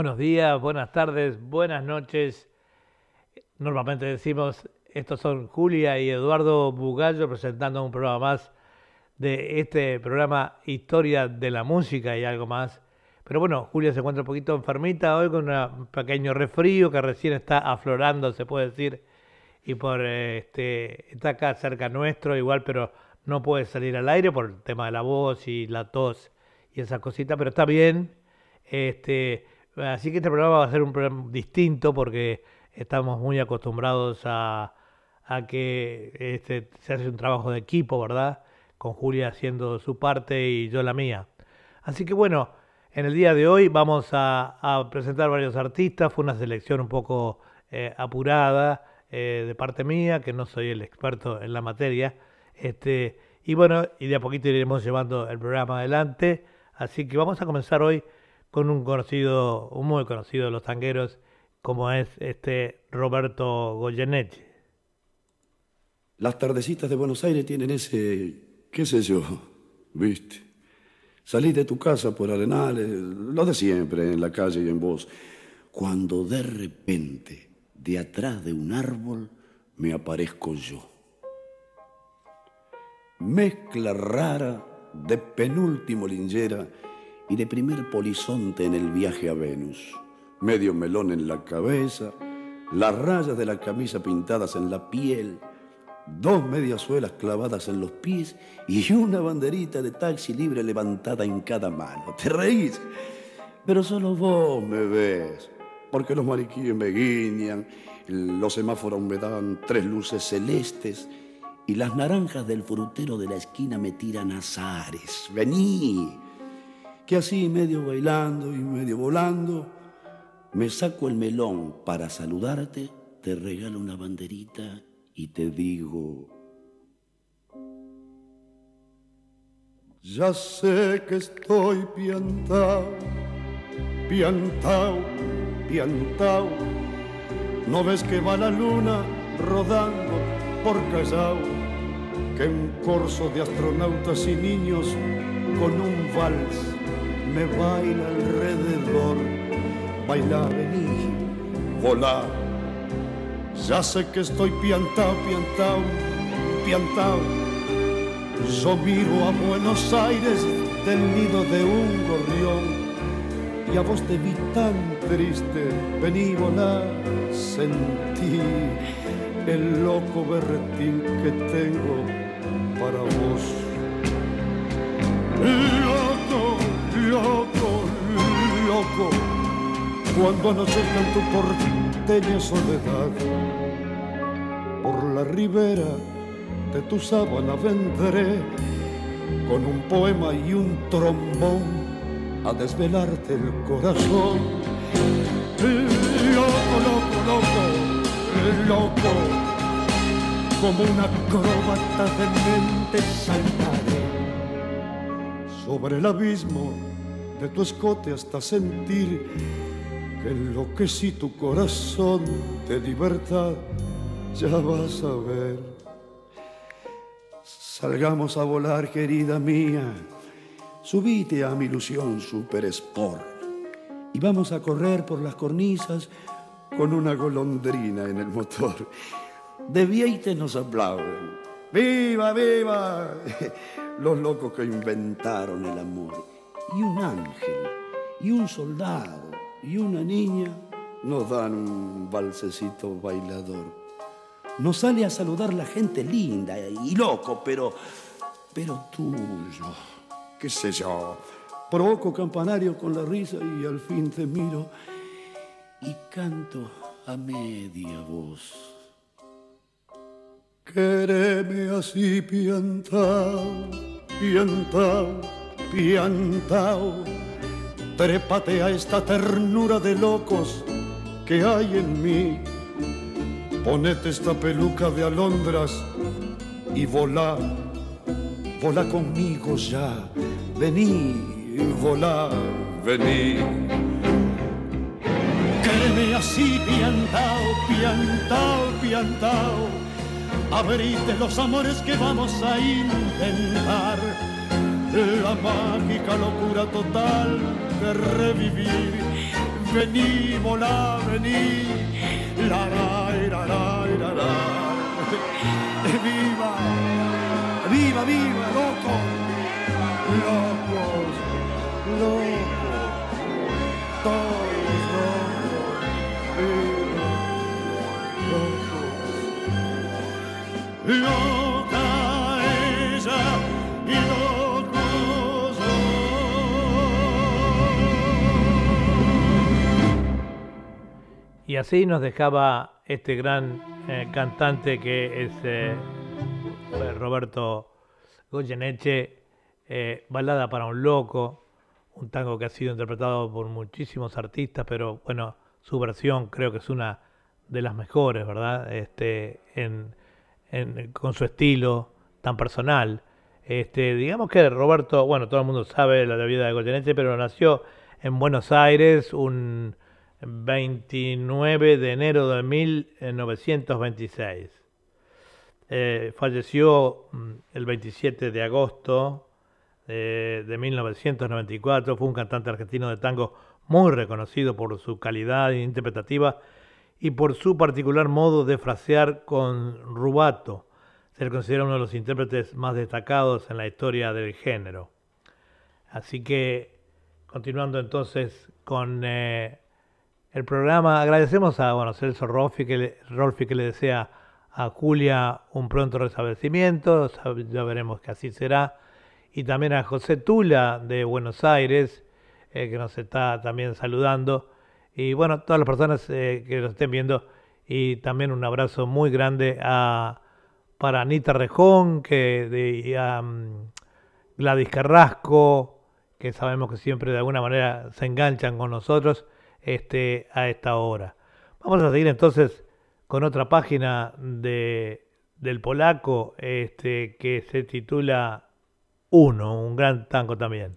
Buenos días, buenas tardes, buenas noches. Normalmente decimos, estos son Julia y Eduardo Bugallo presentando un programa más de este programa Historia de la Música y algo más. Pero bueno, Julia se encuentra un poquito enfermita hoy con un pequeño resfrío que recién está aflorando, se puede decir, y por este está acá cerca nuestro igual, pero no puede salir al aire por el tema de la voz y la tos y esas cositas, pero está bien. Este, así que este programa va a ser un programa distinto porque estamos muy acostumbrados a, que este, se hace un trabajo de equipo, ¿verdad? Con Julia haciendo su parte y yo la mía. Así que bueno, en el día de hoy vamos a, presentar varios artistas, fue una selección un poco eh, apurada eh, de parte mía, que no soy el experto en la materia. Este, y bueno, y de a poquito iremos llevando el programa adelante. Así que vamos a comenzar hoy con un conocido, un muy conocido de los tangueros, como es este Roberto Goyeneche. Las tardecitas de Buenos Aires tienen ese, qué sé yo, viste Salí de tu casa por Arenales, lo de siempre, en la calle y en vos, cuando de repente, de atrás de un árbol, me aparezco yo. Mezcla rara de penúltimo lingera y de primer polizonte en el viaje a Venus. Medio melón en la cabeza, las rayas de la camisa pintadas en la piel, dos mediasuelas clavadas en los pies y una banderita de taxi libre levantada en cada mano. ¿Te reís? Pero solo vos me ves, porque los mariquíes me guiñan, los semáforos me dan tres luces celestes y las naranjas del frutero de la esquina me tiran azares. Vení, que así medio bailando y medio volando, me saco el melón para saludarte, te regalo una banderita y te digo, ya sé que estoy piantao, piantao, piantao, no ves que va la luna rodando por Callao, que un corso de astronautas y niños con un vals me baila alrededor, baila, vení, volar ya sé que estoy piantao, piantao, piantao. Yo miro a Buenos Aires del nido de un gorrión y a vos te vi tan triste, vení volar, sentí el loco berretín que tengo para vos. Loco, loco, cuando anochezca tu portal porteña soledad. Por la ribera de tu sábana vendré con un poema y un trombón a desvelarte el corazón. Loco, loco, loco, loco, como una acróbata de mente saltaré sobre el abismo de tu escote hasta sentir que si tu corazón de libertad, ya vas a ver. Salgamos a volar, querida mía, subite a mi ilusión super sport y vamos a correr por las cornisas con una golondrina en el motor. De Vieite nos aplauden. ¡Viva, viva! Los locos que inventaron el amor. Y un ángel, y un soldado, y una niña nos dan un balsecito bailador. Nos sale a saludar la gente linda y loco, pero, pero tuyo, qué sé yo. Provoco campanario con la risa y al fin te miro y canto a media voz. Quereme así piantao, piantao, piantao Trépate a esta ternura de locos que hay en mí. Ponete esta peluca de alondras y volá, volá conmigo ya. Vení, volá, vení. Créeme así, piantao, piantao, piantao. Abrite los amores que vamos a intentar. La mágica locura total de revivir. vení, volá, vení, la, la, la, la, la, la. Viva, viva, viva, loco, locos, locos, todos locos, viva, locos, loca Y así nos dejaba este gran eh, cantante que es eh, Roberto Goyeneche, eh, Balada para un Loco, un tango que ha sido interpretado por muchísimos artistas, pero bueno, su versión creo que es una de las mejores, ¿verdad? Este, con su estilo tan personal. Este, digamos que Roberto, bueno, todo el mundo sabe la vida de Goyeneche, pero nació en Buenos Aires un 29 de enero de 1926. Eh, falleció mm, el 27 de agosto eh, de 1994. Fue un cantante argentino de tango muy reconocido por su calidad interpretativa y por su particular modo de frasear con rubato. Se le considera uno de los intérpretes más destacados en la historia del género. Así que, continuando entonces con eh, el programa, agradecemos a bueno, Celso Rolfi que, le, Rolfi que le desea a Julia un pronto restablecimiento, sab- ya veremos que así será, y también a José Tula de Buenos Aires, eh, que nos está también saludando, y bueno, todas las personas eh, que nos estén viendo, y también un abrazo muy grande a, para Anita Rejón, que de, a mm, Gladys Carrasco, que sabemos que siempre de alguna manera se enganchan con nosotros este, a esta hora. Vamos a seguir entonces con otra página de, del polaco este, que se titula Uno, un gran tango también.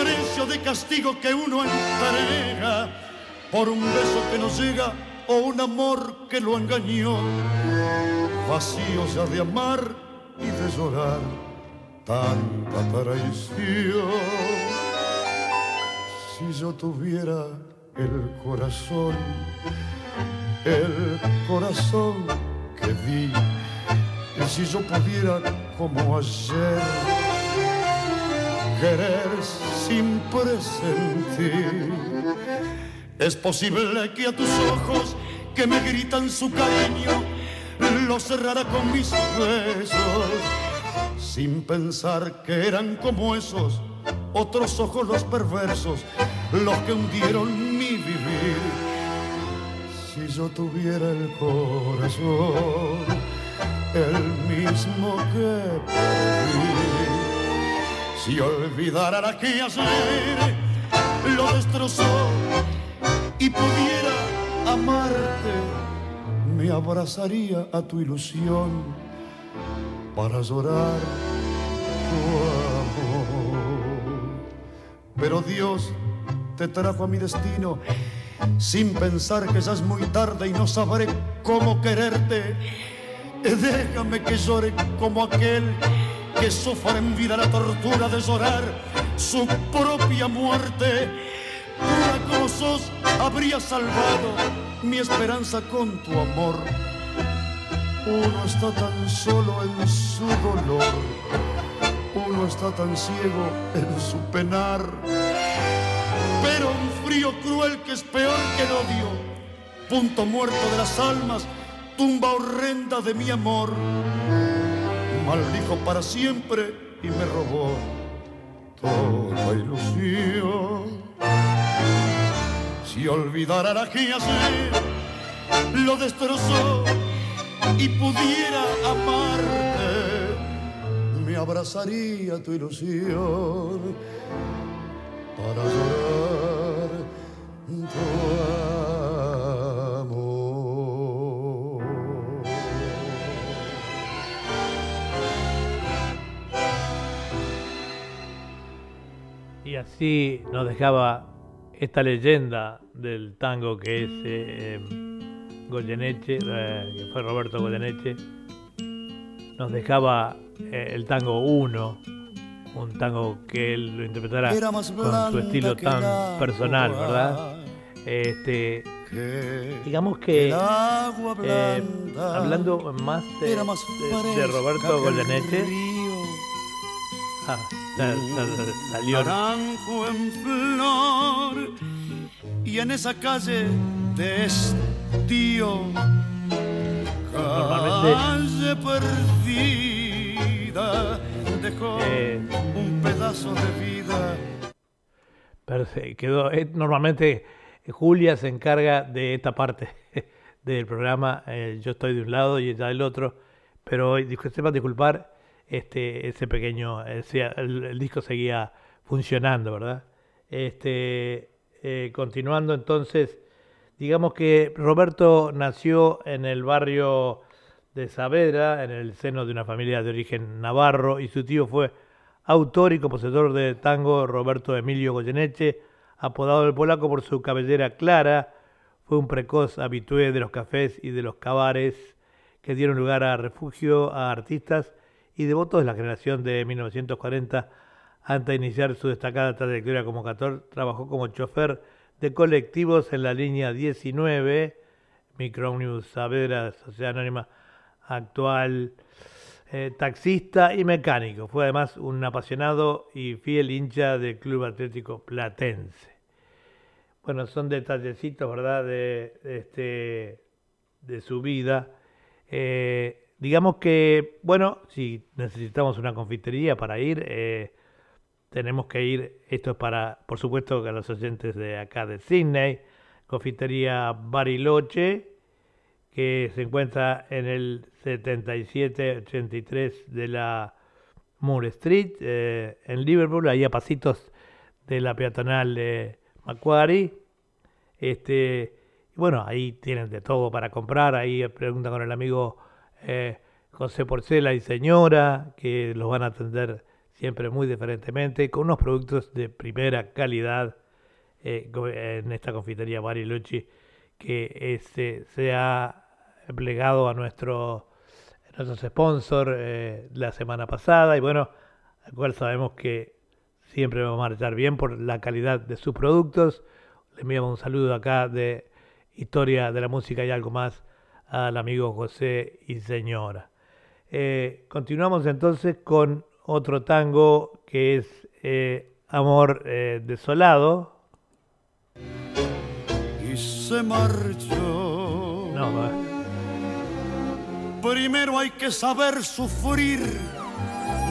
Precio de castigo que uno entrega por un beso que no llega o un amor que lo engañó. Vacío ya de amar y de tanta traición. Si yo tuviera el corazón, el corazón que di, si yo pudiera como ayer querer sin presentir, es posible que a tus ojos que me gritan su cariño los cerrara con mis besos, sin pensar que eran como esos otros ojos los perversos, los que hundieron mi vivir. Si yo tuviera el corazón, el mismo que perdí, si olvidara la que ayer lo destrozó y pudiera amarte, me abrazaría a tu ilusión para llorar tu amor. Pero Dios te trajo a mi destino sin pensar que ya es muy tarde y no sabré cómo quererte. Déjame que llore como aquel que sufre en vida la tortura de llorar su propia muerte. Una sos habría salvado mi esperanza con tu amor. Uno está tan solo en su dolor, uno está tan ciego en su penar. Pero un frío cruel que es peor que el odio, punto muerto de las almas, tumba horrenda de mi amor maldijo para siempre y me robó toda ilusión. Si olvidara la que lo destrozó y pudiera amarte, me abrazaría tu ilusión para llorar Y así nos dejaba esta leyenda del tango que es eh, Goyeneche, eh, que fue Roberto Goyeneche, nos dejaba eh, el tango 1, un tango que él lo interpretara con su estilo tan personal, ¿verdad? Este, digamos que hablando más de, de Roberto Goyeneche, salió. Naranjo en flor y en esa calle de estío, calle perdida, dejó eh, un pedazo de vida. quedó. Eh, normalmente Julia se encarga de esta parte del programa. Eh, yo estoy de un lado y ella del otro. Pero hoy, sepan disculpar, este, ese pequeño, el, disco seguía funcionando, ¿verdad? Este, eh, continuando entonces, digamos que Roberto nació en el barrio de Saavedra, en el seno de una familia de origen navarro, y su tío fue autor y compositor de tango Roberto Emilio Goyeneche, apodado el polaco por su cabellera clara, fue un precoz habitué de los cafés y de los cabares que dieron lugar a refugio a artistas y devoto de la generación de 1940. Antes de iniciar su destacada trayectoria como cantor, trabajó como chofer de colectivos en la línea 19, Micronews Saavedra, Sociedad Anónima actual, eh, taxista y mecánico. Fue además un apasionado y fiel hincha del Club Atlético Platense. Bueno, son detallecitos, ¿verdad?, de, este, de su vida. Eh, Digamos que, bueno, si necesitamos una confitería para ir, eh, tenemos que ir, esto es para, por supuesto, que los oyentes de acá de Sydney, confitería Bariloche, que se encuentra en el 7783 de la Moore Street, eh, en Liverpool, ahí a pasitos de la peatonal de Macquarie. Este, bueno, ahí tienen de todo para comprar, ahí pregunta con el amigo eh, José Porcela y señora, que los van a atender siempre muy diferentemente, con unos productos de primera calidad eh, en esta confitería Bariloche, que este, se ha plegado a nuestro, nuestros sponsor eh, la semana pasada y bueno, al cual sabemos que siempre va a marchar bien por la calidad de sus productos. Le enviamos un saludo acá de Historia de la Música y algo más al amigo José y señora. Eh, continuamos entonces con otro tango que es eh, Amor eh, Desolado. Y se marchó. No, Primero hay que saber sufrir,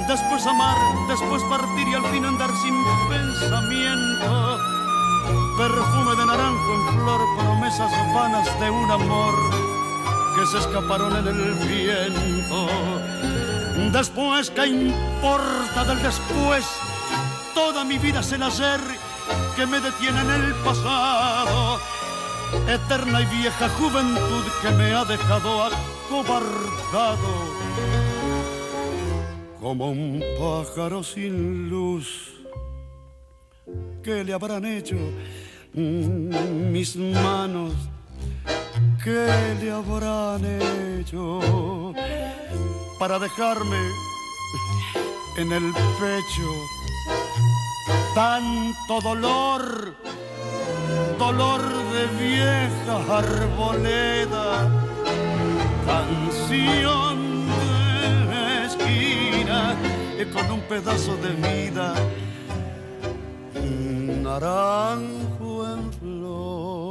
después amar, después partir y al fin andar sin pensamiento. Perfume de naranjo en flor, promesas vanas de un amor que se escaparon en el viento. Después, ¿qué importa del después? Toda mi vida es el hacer que me detiene en el pasado. Eterna y vieja juventud que me ha dejado acobardado. Como un pájaro sin luz, ¿qué le habrán hecho? mm, mis manos, ¿qué le habrán hecho para dejarme en el pecho tanto dolor? Dolor de vieja arboleda, canción de esquina con un pedazo de vida naranjo en flor.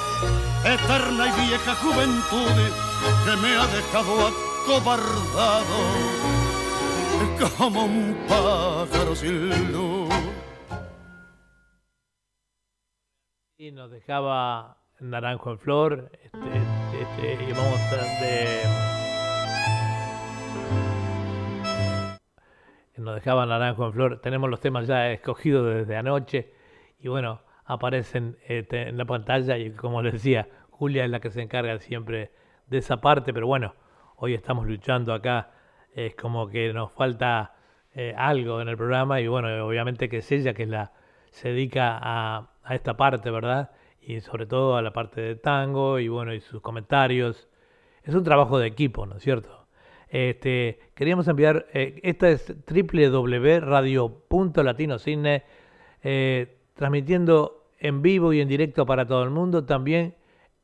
Eterna y vieja juventud que me ha dejado acobardado como un pájaro sin luz. Y nos dejaba Naranjo en Flor, este, este, y vamos a de nos dejaba Naranjo en Flor. Tenemos los temas ya escogidos desde anoche y bueno, aparecen este, en la pantalla y como les decía, Julia es la que se encarga siempre de esa parte, pero bueno, hoy estamos luchando acá, es como que nos falta eh, algo en el programa y bueno, obviamente que es ella que la, se dedica a, esta parte, ¿verdad? Y sobre todo a la parte de tango y bueno, y sus comentarios. Es un trabajo de equipo, ¿no es cierto? Este, queríamos enviar, eh, esta es www.radio.latinocine, eh, transmitiendo en vivo y en directo para todo el mundo, también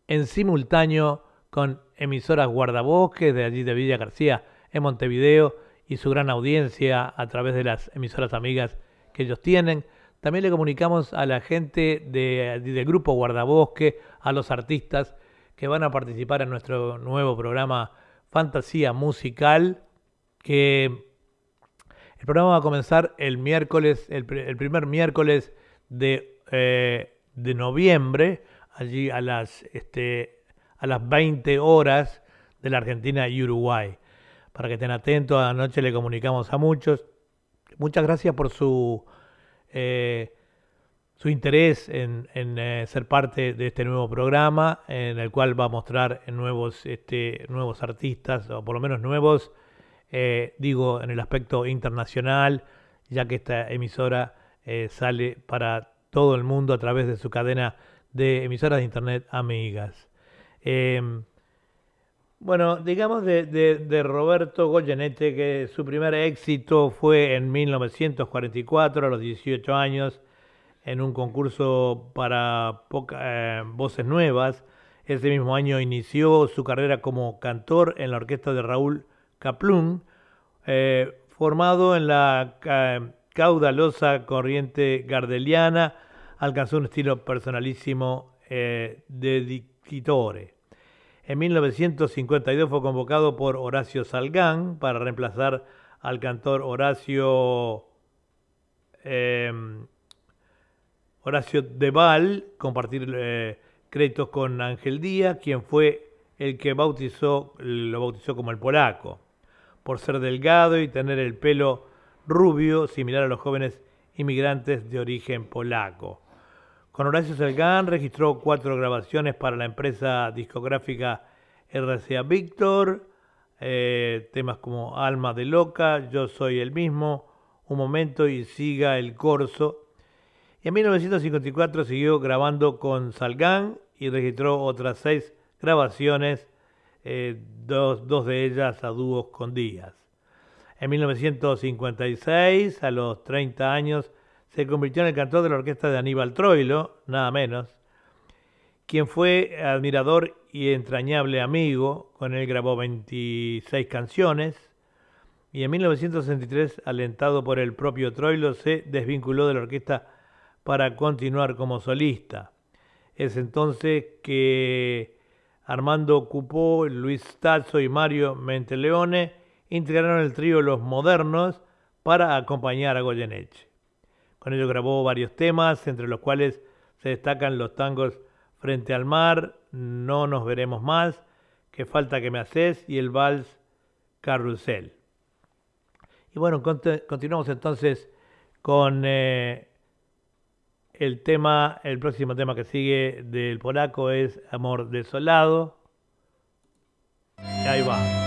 en simultáneo con emisoras guardabosques de allí de Villa García en Montevideo y su gran audiencia a través de las emisoras amigas que ellos tienen. También le comunicamos a la gente de, del grupo Guardabosque, a los artistas que van a participar en nuestro nuevo programa fantasía musical que el programa va a comenzar el miércoles, el, primer miércoles de, eh, de, noviembre, allí a las, este, a las 20 horas de la Argentina y Uruguay. Para que estén atentos, anoche le comunicamos a muchos. Muchas gracias por su eh, su interés en, eh, ser parte de este nuevo programa, en el cual va a mostrar nuevos, este, nuevos artistas, o por lo menos nuevos, eh, digo, en el aspecto internacional, ya que esta emisora sale para todo el mundo a través de su cadena de emisoras de Internet amigas. Em, bueno, digamos de, de, Roberto Goyeneche que su primer éxito fue en 1944, a los 18 años, en un concurso para eh, voces nuevas. Ese mismo año inició su carrera como cantor en la orquesta de Raúl Kaplun, eh, formado en la caudalosa corriente gardeliana, alcanzó un estilo personalísimo eh, de dictore. En 1952 fue convocado por Horacio Salgán para reemplazar al cantor Horacio Horacio Deval, compartir eh, créditos con Ángel Díaz, quien fue el que bautizó, lo bautizó como el polaco, por ser delgado y tener el pelo rubio, similar a los jóvenes inmigrantes de origen polaco. Con Horacio Salgán registró cuatro grabaciones para la empresa discográfica RCA Víctor, eh, temas como Alma de Loca, Yo Soy el Mismo, Un Momento y Siga el Corso, en 1954 siguió grabando con Salgán y registró otras seis grabaciones, eh, dos, de ellas a dúos con Díaz. En 1956, a los 30 años, se convirtió en el cantor de la orquesta de Aníbal Troilo, nada menos, quien fue admirador y entrañable amigo, con él grabó 26 canciones, y en 1963, alentado por el propio Troilo, se desvinculó de la orquesta para continuar como solista. Es entonces que Armando Cupó, Luis Tazo y Mario Menteleone integraron el trío Los Modernos para acompañar a Goyeneche. Con ello grabó varios temas, entre los cuales se destacan los tangos Frente al Mar, No nos veremos más, que falta que me haces y el vals Carrusel. Y bueno, continuamos entonces con eh, el tema, el próximo tema que sigue del polaco es Amor Desolado. Y ahí va.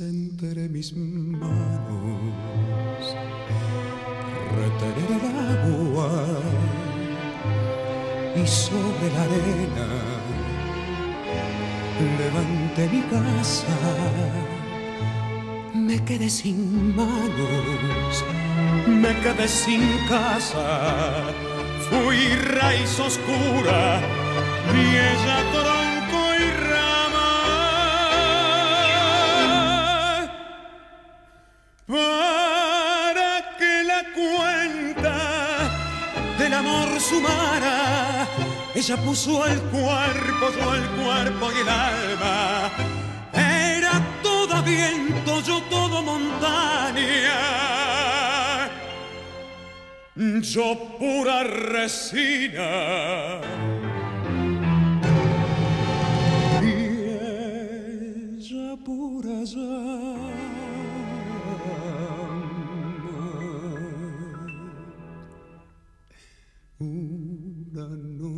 Entre mis manos retener el agua y sobre la arena levanté mi casa. Me quedé sin manos me quedé sin casa. Fui raíz oscura y ella sumara. Ella puso el cuerpo, yo el cuerpo y el alma. Era todo viento, yo todo montaña. Yo pura resina. Y ella pura ya.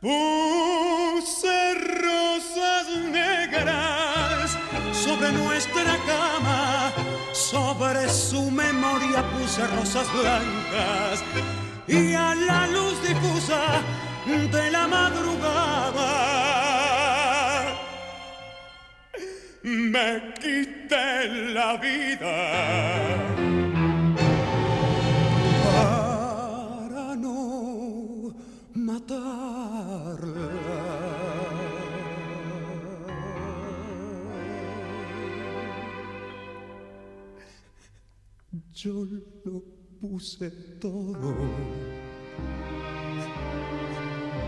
Puse rosas negras sobre nuestra cama, sobre su memoria puse rosas blancas y a la luz difusa de la madrugada me quité la vida. Yo lo puse todo,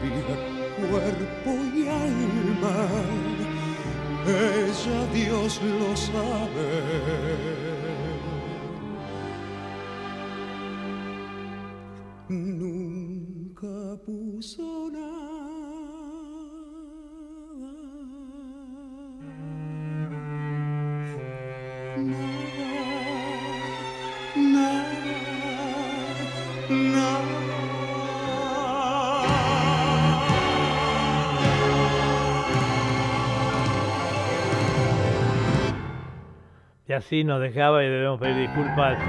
vida, cuerpo y alma, ella Dios lo sabe. Así nos dejaba y debemos pedir disculpas.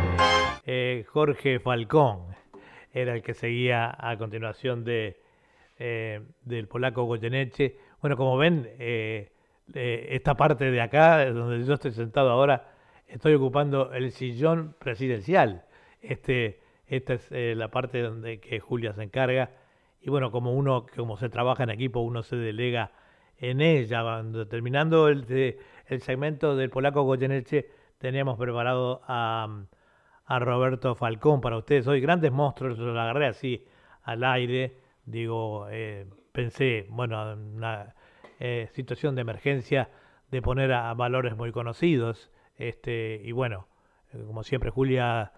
Eh, Jorge Falcón era el que seguía a continuación de, eh, del polaco Goyeneche. Bueno, como ven, eh, esta parte de acá, donde yo estoy sentado ahora, estoy ocupando el sillón presidencial. Este, esta es la parte donde que Julia se encarga. Y bueno, como uno, como se trabaja en equipo, uno se delega en ella. Terminando el, el segmento del polaco Goyeneche, teníamos preparado a, Roberto Falcón para ustedes hoy. Grandes monstruos, lo agarré así al aire. Digo, eh, pensé, bueno, en una eh, situación de emergencia de poner a, valores muy conocidos. Este, y bueno, eh, como siempre, Julia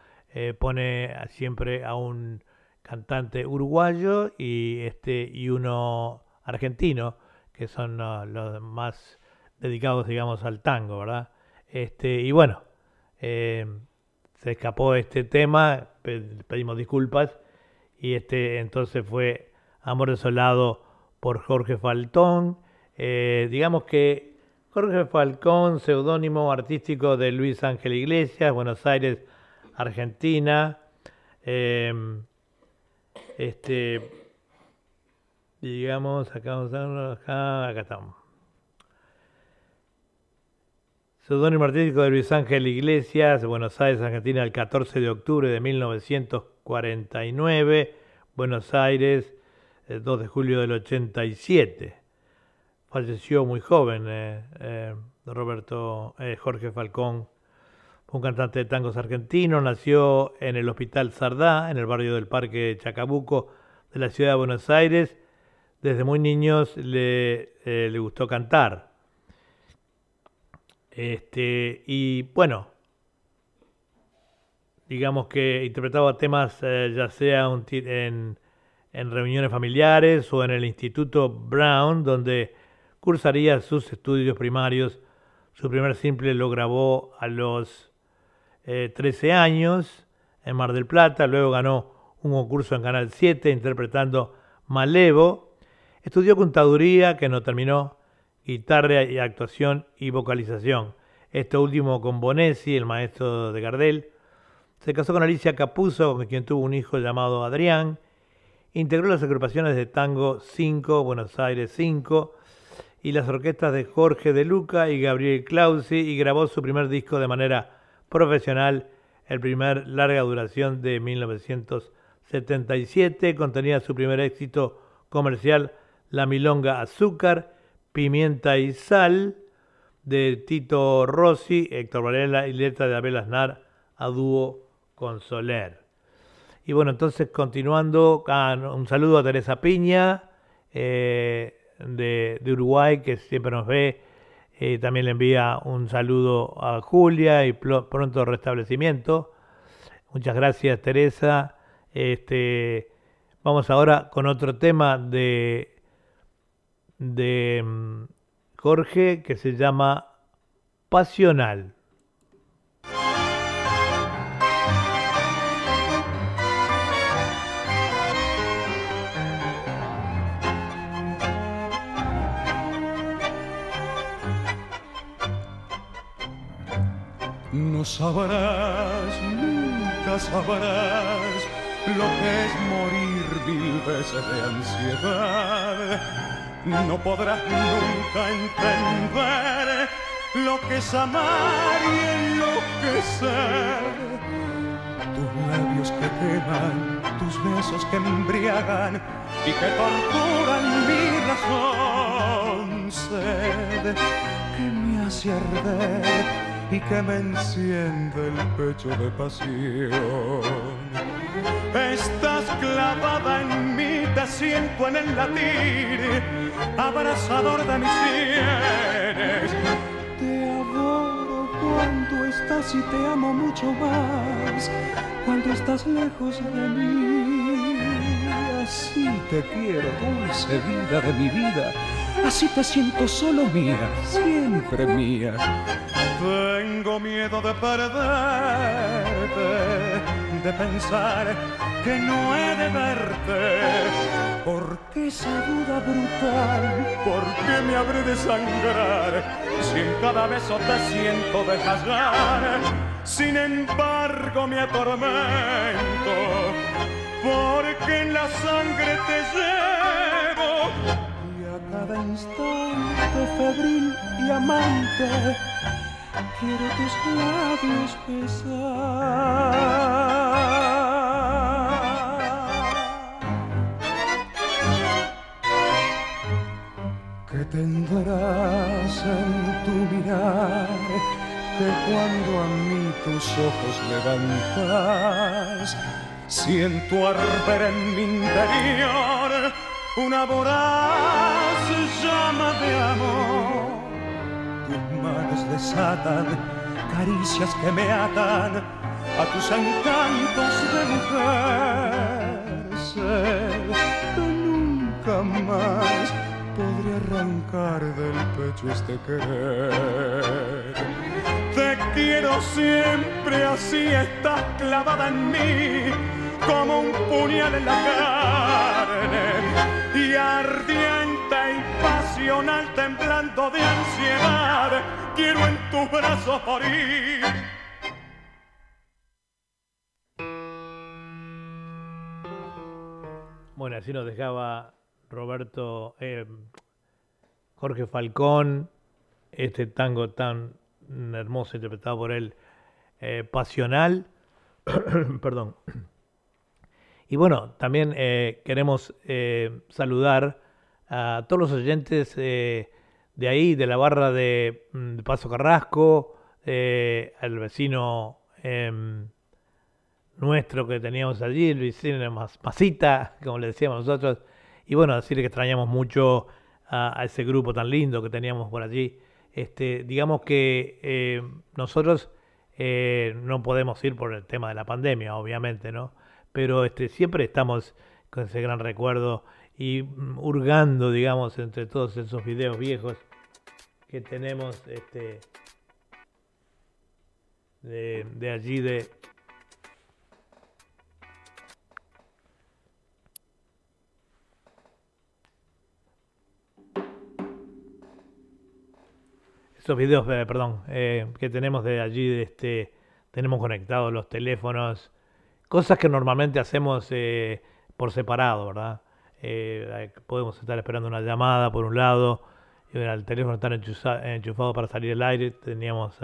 pone siempre a un cantante uruguayo y este y uno argentino que son los más dedicados, digamos, al tango, ¿verdad? Este, y bueno, eh, se escapó este tema, pedimos disculpas, y este entonces fue Amor Desolado por Jorge Faltón. Eh, digamos que Jorge Falcón, seudónimo artístico de Luis Ángel Iglesias, Buenos Aires, Argentina. Eh, este, digamos, acá, acá, acá estamos. Seudónimo artístico de Luis Ángel Iglesias, Buenos Aires, Argentina, el 14 de octubre de 1949. Buenos Aires, el 2 de julio del 87. Falleció muy joven eh, eh, Roberto eh, Jorge Falcón, un cantante de tangos argentino. Nació en el Hospital Sardá, en el barrio del Parque Chacabuco de la ciudad de Buenos Aires. Desde muy niños le, le gustó cantar este, y bueno, digamos que interpretaba temas eh, ya sea en, en, reuniones familiares o en el Instituto Brown, donde cursaría sus estudios primarios. Su primer simple lo grabó a los 13 eh, años en Mar del Plata, luego ganó un concurso en Canal 7 interpretando Malevo. Estudió contaduría, que no terminó, guitarra y actuación y vocalización. Esto último con Bonesi, el maestro de Gardel. Se casó con Alicia Capuzzo, con quien tuvo un hijo llamado Adrián. Integró las agrupaciones de Tango 5, Buenos Aires 5, y las orquestas de Jorge de Luca y Gabriel Clausi, y grabó su primer disco de manera profesional, el primer larga duración de 1977. Contenía su primer éxito comercial, La Milonga Azúcar, Pimienta y Sal, de Tito Rossi, Héctor Varela y letra de Abel Aznar a dúo con Soler. Y bueno, entonces continuando, ah, un saludo a Teresa Piña eh, de, Uruguay que siempre nos ve. Eh, también le envía un saludo a Julia y pronto restablecimiento. Muchas gracias Teresa. Este, vamos ahora con otro tema de, de mm, Jorge que se llama Pasional. No sabrás, nunca sabrás lo que es morir mil veces de ansiedad no podrás nunca entender lo que es amar y enloquecer. Tus labios que queman, tus besos que embriagan y que torturan mi razón. Sed que me hace arder y que me enciende el pecho de pasión. Estás clavada en mí, te siento en el latir, abrazador de mis sienes. Te adoro cuando estás y te amo mucho más, cuando estás lejos de mí. Así te quiero, dulce vida de mi vida, así te siento solo mía, siempre mía. Tengo miedo de perderte de pensar que no he de verte. Porque esa duda brutal, ¿por qué me habré de sangrar? Si cada beso te siento desgastar, sin embargo me atormento, porque en la sangre te llevo y a cada instante febril y amante quiero tus labios besar. Tendrás en tu mirar que cuando a mí tus ojos levantas, siento arder en mi interior una voraz llama de amor manos desatan caricias que me atan a tus encantos de mujer. Que nunca más podré arrancar del pecho este querer. Te quiero siempre así, estás clavada en mí como un puñal en la carne y ardiente y pasional temblando de ansiedad, quiero en tus brazos morir. Bueno, así nos dejaba Roberto, eh, Jorge Falcón, este tango tan hermoso interpretado por él, eh, pasional, perdón. Y bueno, también eh, queremos saludar a todos los oyentes de ahí, de la barra de, mm, Paso Carrasco, al vecino em, nuestro que teníamos allí, vecino Masita, como le decíamos nosotros, y bueno, decirle que extrañamos mucho a, ese grupo tan lindo que teníamos por allí. Este, digamos que eh, nosotros eh, no podemos ir por el tema de la pandemia, obviamente, ¿no? Pero este, siempre estamos con ese gran recuerdo y mm, hurgando, digamos, entre todos esos videos viejos que tenemos este, de, de allí de, esos videos, eh, perdón, eh, que tenemos de allí, este, tenemos conectados los teléfonos, cosas que normalmente hacemos eh, por separado, ¿verdad? podemos estar esperando una llamada por un lado, y el teléfono está enchufado para salir al aire, teníamos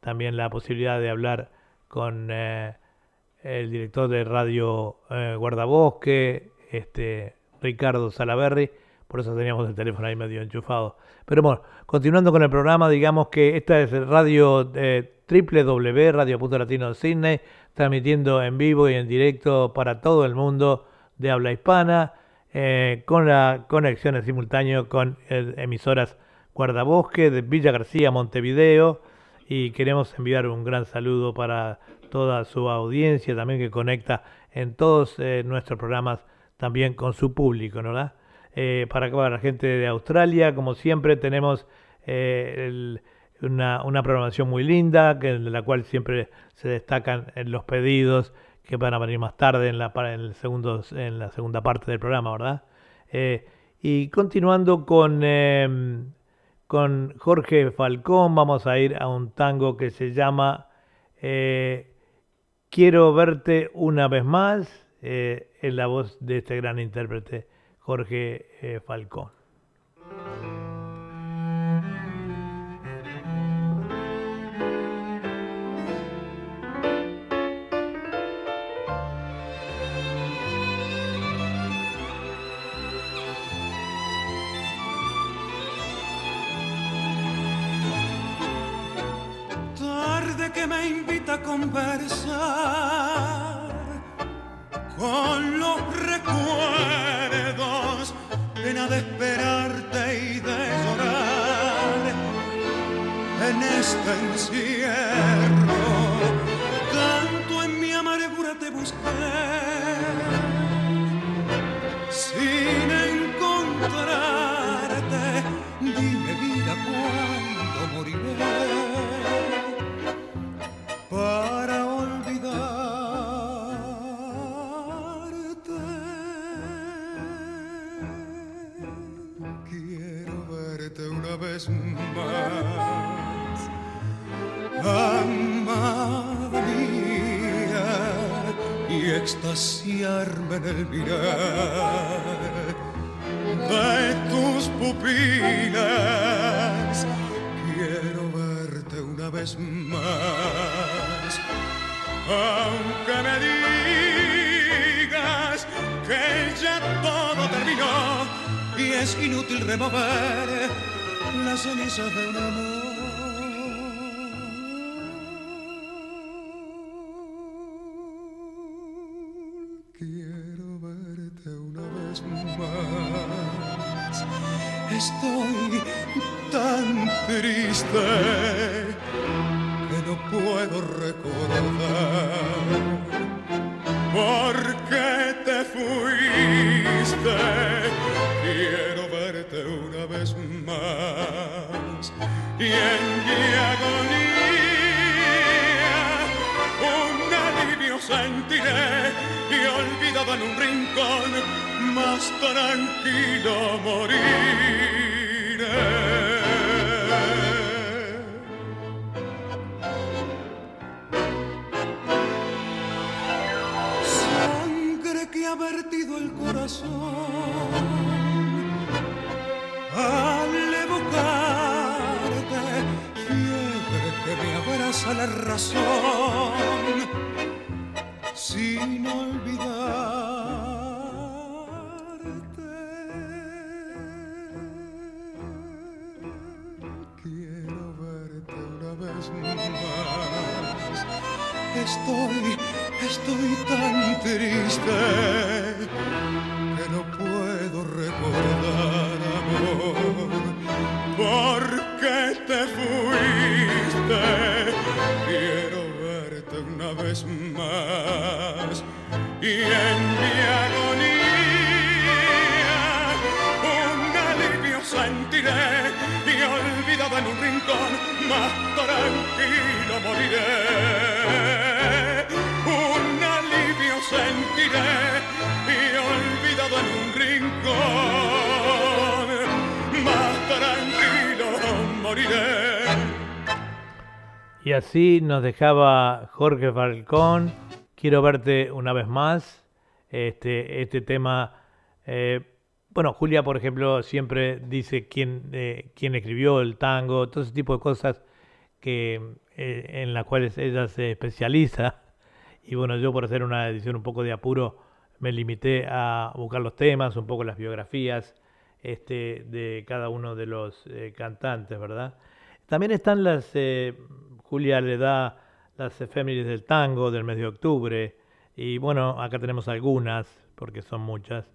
también la posibilidad de hablar con el director de Radio Guardabosque, este, Ricardo Salaberry, por eso teníamos el teléfono ahí medio enchufado. Pero bueno, continuando con el programa, digamos que esta es radio eh, www, Radio Punto Latino de Sydney, transmitiendo en vivo y en directo para todo el mundo de habla hispana, eh, con la conexión en simultáneo con eh, emisoras Guardabosque de Villa García, Montevideo, y queremos enviar un gran saludo para toda su audiencia también que conecta en todos nuestros programas también con su público, ¿verdad? Eh, para, la gente de Australia. Como siempre tenemos eh, una, una, programación muy linda, que, de la cual siempre se destacan en los pedidos que van a venir más tarde en la, en el segundo, en la segunda parte del programa, ¿verdad? Eh, y continuando con, em, con Jorge Falcón, vamos a ir a un tango que se llama eh, Quiero verte una vez más, en la voz de este gran intérprete Jorge eh, Falcón. Una vez más y en mi agonía un alivio sentiré y olvidado en un rincón más tranquilo moriré sentiré y olvidado en un rincón, más tranquilo moriré. Y así nos dejaba Jorge Falcón. Quiero verte una vez más. Este, este tema. Eh, bueno, Julia, por ejemplo, siempre dice quién, eh, quién escribió el tango, todo ese tipo de cosas que, eh, en las cuales ella se especializa. Y bueno, yo por hacer una edición un poco de apuro me limité a buscar los temas, un poco las biografías este, de cada uno de los eh, cantantes, ¿verdad? También están las, eh, Julia le da las efemérides del tango del mes de octubre, y bueno, acá tenemos algunas, porque son muchas.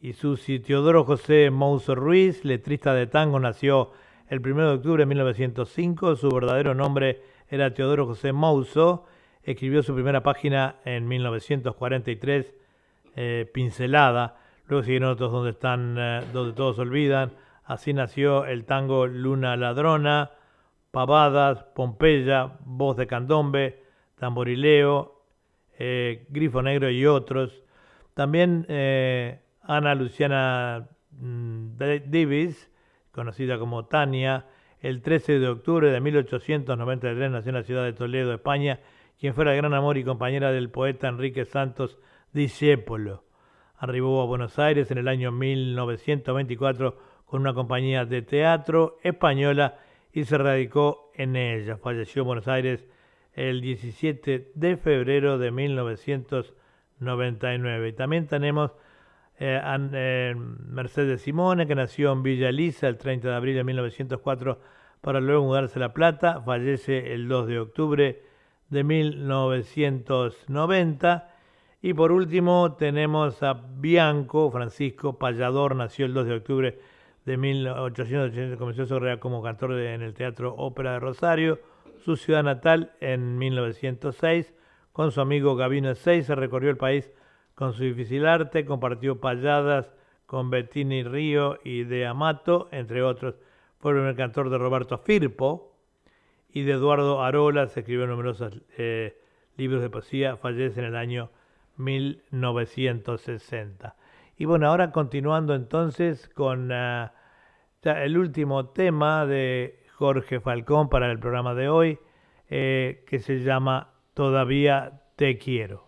Y Susi Teodoro José Mouso Ruiz, letrista de tango, nació el 1 de octubre de 1905. Su verdadero nombre era Teodoro José Mouso. Escribió su primera página en 1943, eh, Pincelada, luego siguieron otros donde están, eh, donde todos olvidan, así nació el tango Luna Ladrona, Pavadas, Pompeya, Voz de Candombe, Tamborileo, eh, Grifo Negro y otros. También Ana Luciana mm, Davis, conocida como Tania, el 13 de octubre de 1893 nació en la ciudad de Toledo, España, quien fuera gran amor y compañera del poeta Enrique Santos Discépolo. Arribó a Buenos Aires en el año 1924 con una compañía de teatro española y se radicó en ella. Falleció en Buenos Aires el 17 de febrero de 1999. Y también tenemos eh, a eh, Mercedes Simone, que nació en Villa Elisa el 30 de abril de 1904 para luego mudarse a La Plata. Fallece el 2 de octubre de 1990. Y por último tenemos a Bianco Francisco Payador, nació el 2 de octubre de 1880, comenzó su carrera como cantor en el Teatro Ópera de Rosario, su ciudad natal en 1906. Con su amigo Gabino se recorrió el país con su difícil arte, compartió payadas con Bettini Río y de Amato, entre otros. Fue el primer cantor de Roberto Firpo, y de Eduardo Arola, se escribió numerosos eh, libros de poesía, fallece en el año 1960. Y bueno, ahora continuando entonces con ah, el último tema de Jorge Falcón para el programa de hoy, eh, que se llama Todavía te quiero.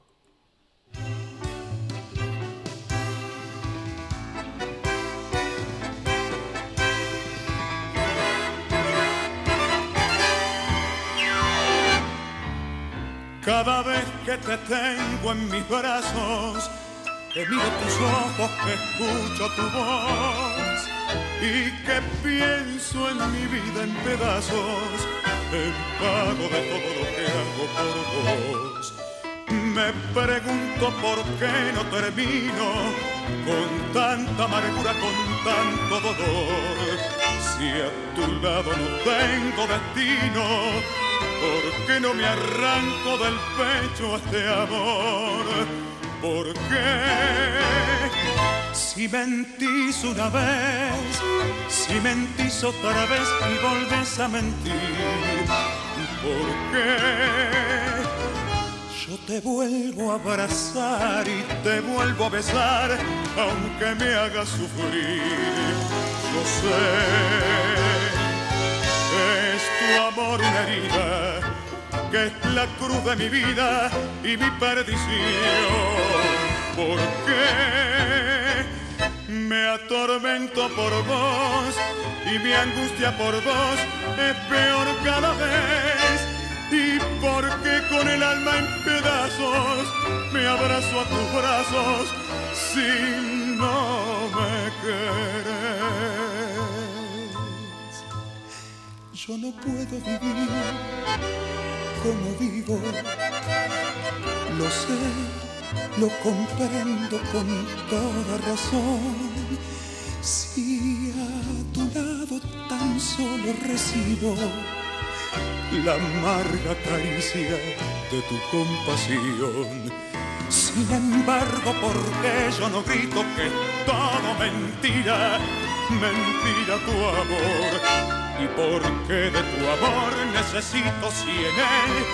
Cada vez que te tengo en mis brazos, que miro tus ojos, que escucho tu voz y que pienso en mi vida en pedazos, en pago de todo lo que hago por vos. Me pregunto por qué no termino con tanta amargura, con tanto dolor. Si a tu lado no tengo destino, ¿Por qué no me arranco del pecho este amor? ¿Por qué? Si mentís una vez, si mentís otra vez y volves a mentir, ¿por qué? Yo te vuelvo a abrazar y te vuelvo a besar, aunque me hagas sufrir. Yo sé, es tu amor una herida, que es la cruz de mi vida y mi perdición. ¿Por qué? Me atormento por vos y mi angustia por vos es peor cada vez. Y porque con el alma en pedazos me abrazo a tus brazos si no me querés. Yo no puedo vivir como vivo, lo sé, lo comprendo con toda razón. Si a tu lado tan solo recibo la amarga caricia de tu compasión. Sin embargo, porque yo no grito que todo mentira, mentira tu amor. Y porque de tu amor necesito si en él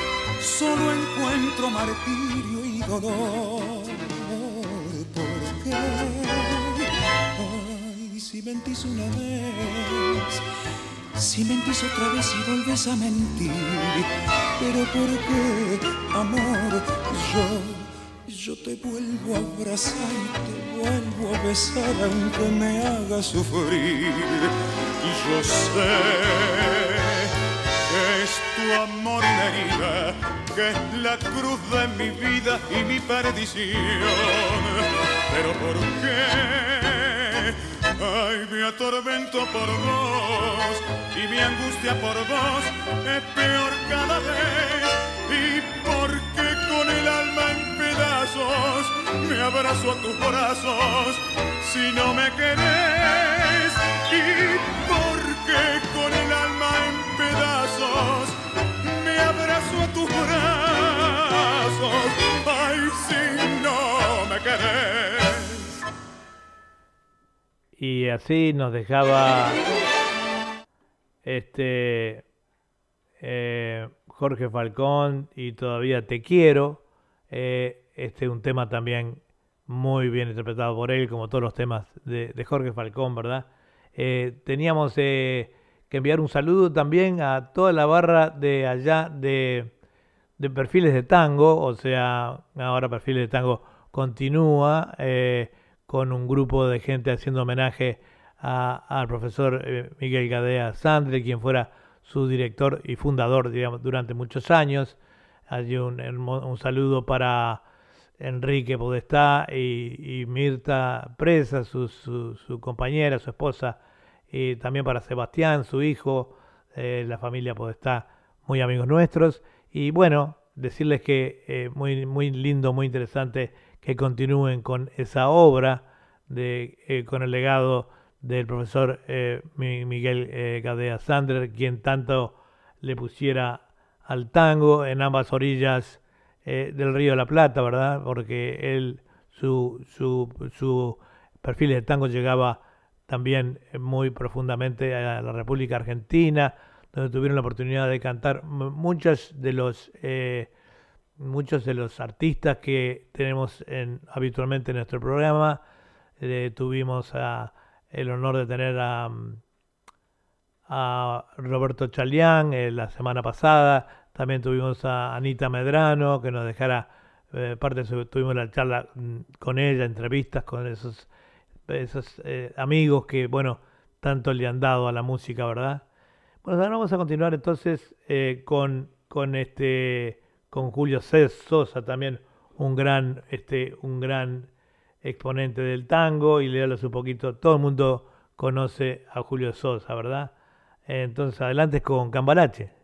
solo encuentro martirio y dolor. ¿Por qué? Ay, si mentís una vez si mentís otra vez y vuelves a mentir, pero ¿por qué, amor? Yo, yo te vuelvo a abrazar y te vuelvo a besar aunque me haga sufrir. Y yo sé que es tu amor una herida, que es la cruz de mi vida y mi perdición. Pero ¿por qué? Ay, mi atormento por vos y mi angustia por vos es peor cada vez. Y porque con el alma en pedazos me abrazo a tus brazos si no me querés. Y porque con el alma en pedazos me abrazo a tus brazos. Ay, si no me querés y así nos dejaba este eh, Jorge Falcón y todavía te quiero eh, este es un tema también muy bien interpretado por él como todos los temas de, Jorge Falcón verdad eh, teníamos que enviar un saludo también a toda la barra de allá de, de perfiles de tango o sea ahora perfiles de tango continúa con un grupo de gente haciendo homenaje al profesor eh, Miguel Gadea Sandre, quien fuera su director y fundador digamos, durante muchos años. Allí un saludo para Enrique Podestá y, Mirta Presa, su, su, compañera, su esposa, y también para Sebastián, su hijo, eh, la familia Podestá, muy amigos nuestros. Y bueno, decirles que eh, muy, muy lindo, muy interesante que continúen con esa obra, de, eh, con el legado del profesor Miguel Gadea Sander, quien tanto le pusiera al tango en ambas orillas del Río de la Plata, ¿verdad? Porque él, su, su, su perfil de tango llegaba también muy profundamente a la República Argentina, donde tuvieron la oportunidad de cantar muchos de los muchos de los artistas que tenemos en, habitualmente en nuestro programa. Eh, tuvimos el honor de tener a, a Roberto Chalián eh, la semana pasada. También tuvimos a Anita Medrano, que nos dejara eh, parte de tuvimos la charla mm, con ella, entrevistas con esos, esos amigos que, bueno, tanto le han dado a la música, ¿verdad? Bueno, ahora vamos a continuar entonces con, con este con Julio C. Sosa, también un gran, este, un gran exponente del tango, y leerles un poquito, todo el mundo conoce a Julio Sosa, ¿verdad? Entonces, adelante con Cambalache.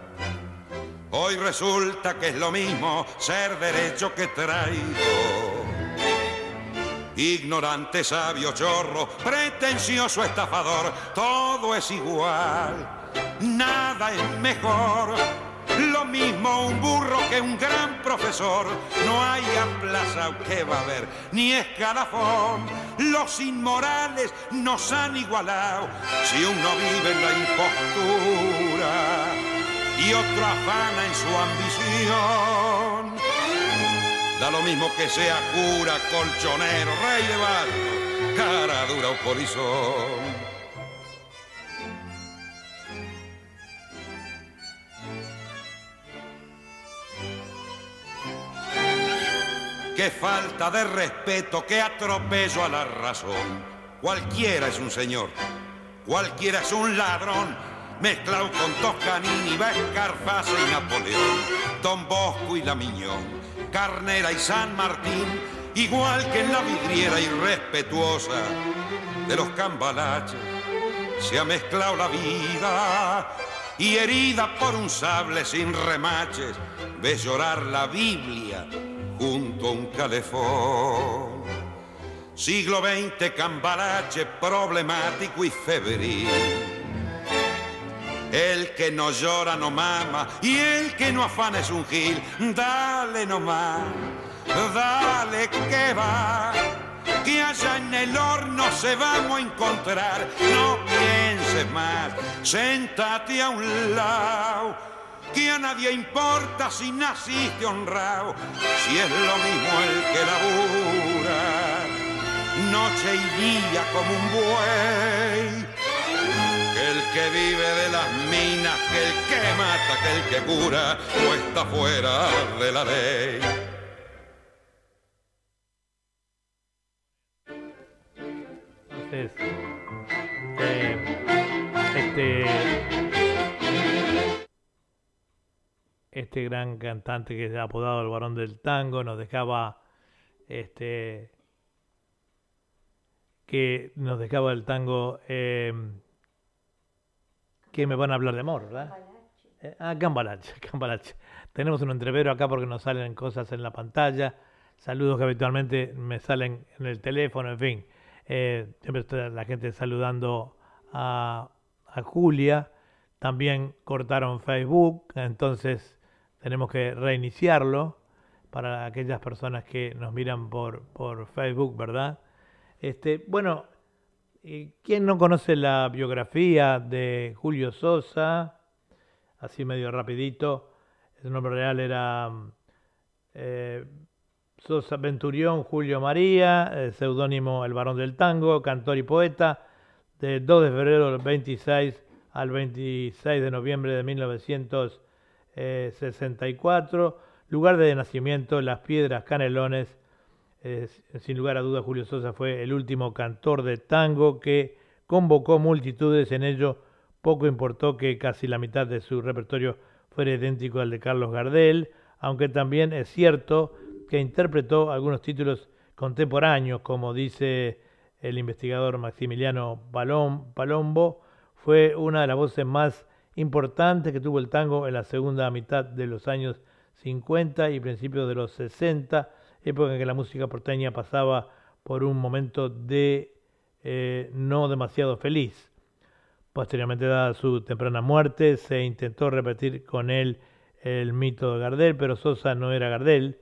Hoy resulta que es lo mismo ser derecho que traído. Ignorante, sabio, chorro, pretencioso, estafador, todo es igual, nada es mejor. Lo mismo un burro que un gran profesor, no hay plaza que va a haber, ni escalafón. Los inmorales nos han igualado si uno vive en la impostura y otro afana en su ambición. Da lo mismo que sea cura, colchonero, rey de barrio, cara dura o polizón. Qué falta de respeto, qué atropello a la razón. Cualquiera es un señor, cualquiera es un ladrón mezclado con Toscanini, Escarface y Napoleón, Don Bosco y La Miñón, Carnera y San Martín, igual que en la vidriera irrespetuosa de los cambalaches, se ha mezclado la vida y herida por un sable sin remaches, ves llorar la Biblia junto a un calefón. Siglo XX, cambalache problemático y febril el que no llora no mama y el que no afana es un gil. Dale nomás, dale que va. Que allá en el horno se vamos a encontrar. No pienses más, sentate a un lado. Que a nadie importa si naciste honrado, si es lo mismo el que labura, noche y día como un buey el que vive de las minas, que el que mata, que el que cura, o está fuera de la ley. Entonces, eh, este, este gran cantante que es apodado el varón del tango nos dejaba este que nos dejaba el tango eh, que me van a hablar de amor, ¿verdad? Eh, ah, Cambalache, Cambalache. Tenemos un entrevero acá porque nos salen cosas en la pantalla, saludos que habitualmente me salen en el teléfono, en fin. Eh, siempre está la gente saludando a, a Julia. También cortaron Facebook, entonces tenemos que reiniciarlo para aquellas personas que nos miran por, por Facebook, ¿verdad? Este, bueno, ¿Quién no conoce la biografía de Julio Sosa? Así medio rapidito. Su nombre real era eh, Sosa Venturión Julio María, eh, seudónimo El Barón del Tango, cantor y poeta, de 2 de febrero del 26 al 26 de noviembre de 1964, lugar de nacimiento Las Piedras Canelones, sin lugar a dudas, Julio Sosa fue el último cantor de tango que convocó multitudes. En ello, poco importó que casi la mitad de su repertorio fuera idéntico al de Carlos Gardel, aunque también es cierto que interpretó algunos títulos contemporáneos, como dice el investigador Maximiliano Palombo, fue una de las voces más importantes que tuvo el tango en la segunda mitad de los años 50 y principios de los 60 época en que la música porteña pasaba por un momento de eh, no demasiado feliz. Posteriormente, dada su temprana muerte, se intentó repetir con él el mito de Gardel, pero Sosa no era Gardel.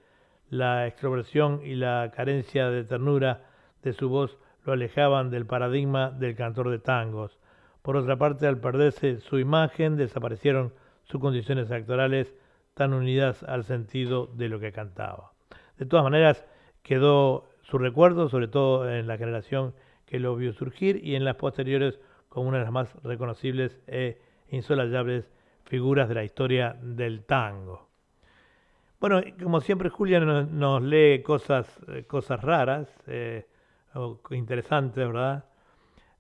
La extroversión y la carencia de ternura de su voz lo alejaban del paradigma del cantor de tangos. Por otra parte, al perderse su imagen, desaparecieron sus condiciones actorales tan unidas al sentido de lo que cantaba. De todas maneras, quedó su recuerdo, sobre todo en la generación que lo vio surgir y en las posteriores como una de las más reconocibles e insolayables figuras de la historia del tango. Bueno, como siempre Julia nos, lee cosas, eh, cosas raras, eh, o interesantes, ¿verdad?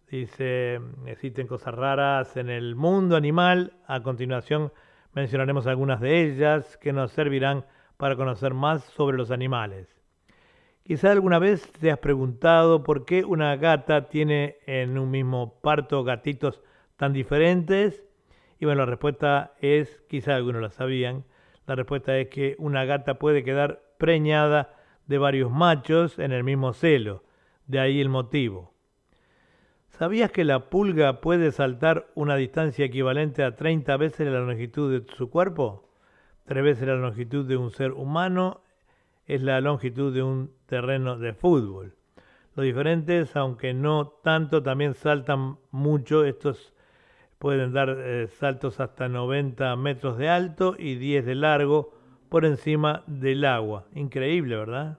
Dice, existen cosas raras en el mundo animal. A continuación mencionaremos algunas de ellas que nos servirán para conocer más sobre los animales. Quizá alguna vez te has preguntado por qué una gata tiene en un mismo parto gatitos tan diferentes. Y bueno, la respuesta es, quizá algunos la sabían, la respuesta es que una gata puede quedar preñada de varios machos en el mismo celo. De ahí el motivo. ¿Sabías que la pulga puede saltar una distancia equivalente a 30 veces la longitud de su cuerpo? Tres veces la longitud de un ser humano es la longitud de un terreno de fútbol. Los diferentes, aunque no tanto, también saltan mucho. Estos pueden dar eh, saltos hasta 90 metros de alto y 10 de largo por encima del agua. Increíble, ¿verdad?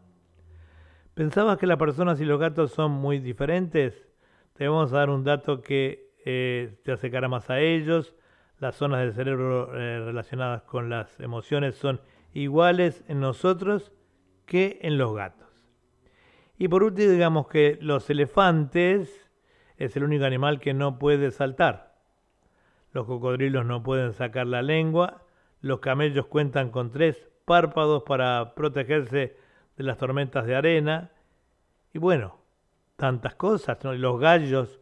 ¿Pensabas que las personas y los gatos son muy diferentes? Te vamos a dar un dato que eh, te acercará más a ellos. Las zonas del cerebro eh, relacionadas con las emociones son iguales en nosotros que en los gatos. Y por último, digamos que los elefantes es el único animal que no puede saltar. Los cocodrilos no pueden sacar la lengua. Los camellos cuentan con tres párpados para protegerse de las tormentas de arena. Y bueno, tantas cosas. Los gallos,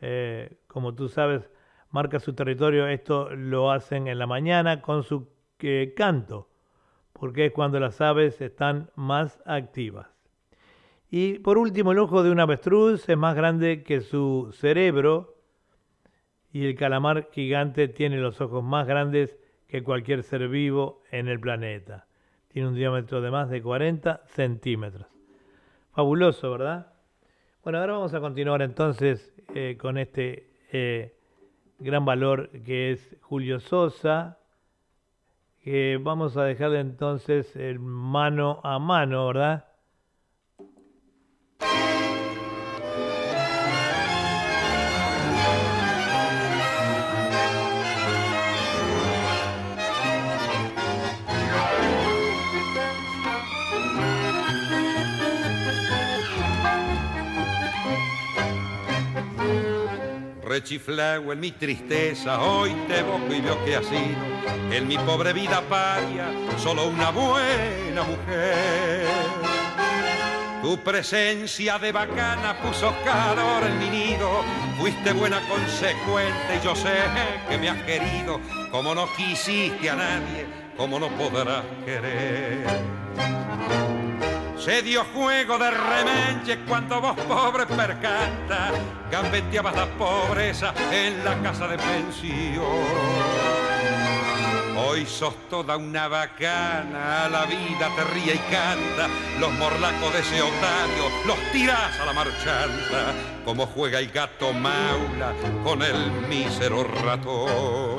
eh, como tú sabes, marcan su territorio. Esto lo hacen en la mañana con su eh, canto, porque es cuando las aves están más activas. Y por último, el ojo de un avestruz es más grande que su cerebro y el calamar gigante tiene los ojos más grandes que cualquier ser vivo en el planeta. Tiene un diámetro de más de 40 centímetros. Fabuloso, ¿verdad? Bueno, ahora vamos a continuar entonces eh, con este eh, gran valor que es Julio Sosa, que vamos a dejarle entonces el mano a mano, ¿verdad? Rechiflao en mi tristeza, hoy te evoco y veo que ha sido en mi pobre vida paria solo una buena mujer. Tu presencia de bacana puso calor en mi nido, fuiste buena consecuente y yo sé que me has querido, como no quisiste a nadie, como no podrás querer. Se dio juego de remenche cuando vos pobre percanta gambeteabas la pobreza en la casa de pensión. Hoy sos toda una bacana, la vida te ríe y canta, los morlacos de ese otario los tirás a la marchanta, como juega el gato maula con el mísero ratón.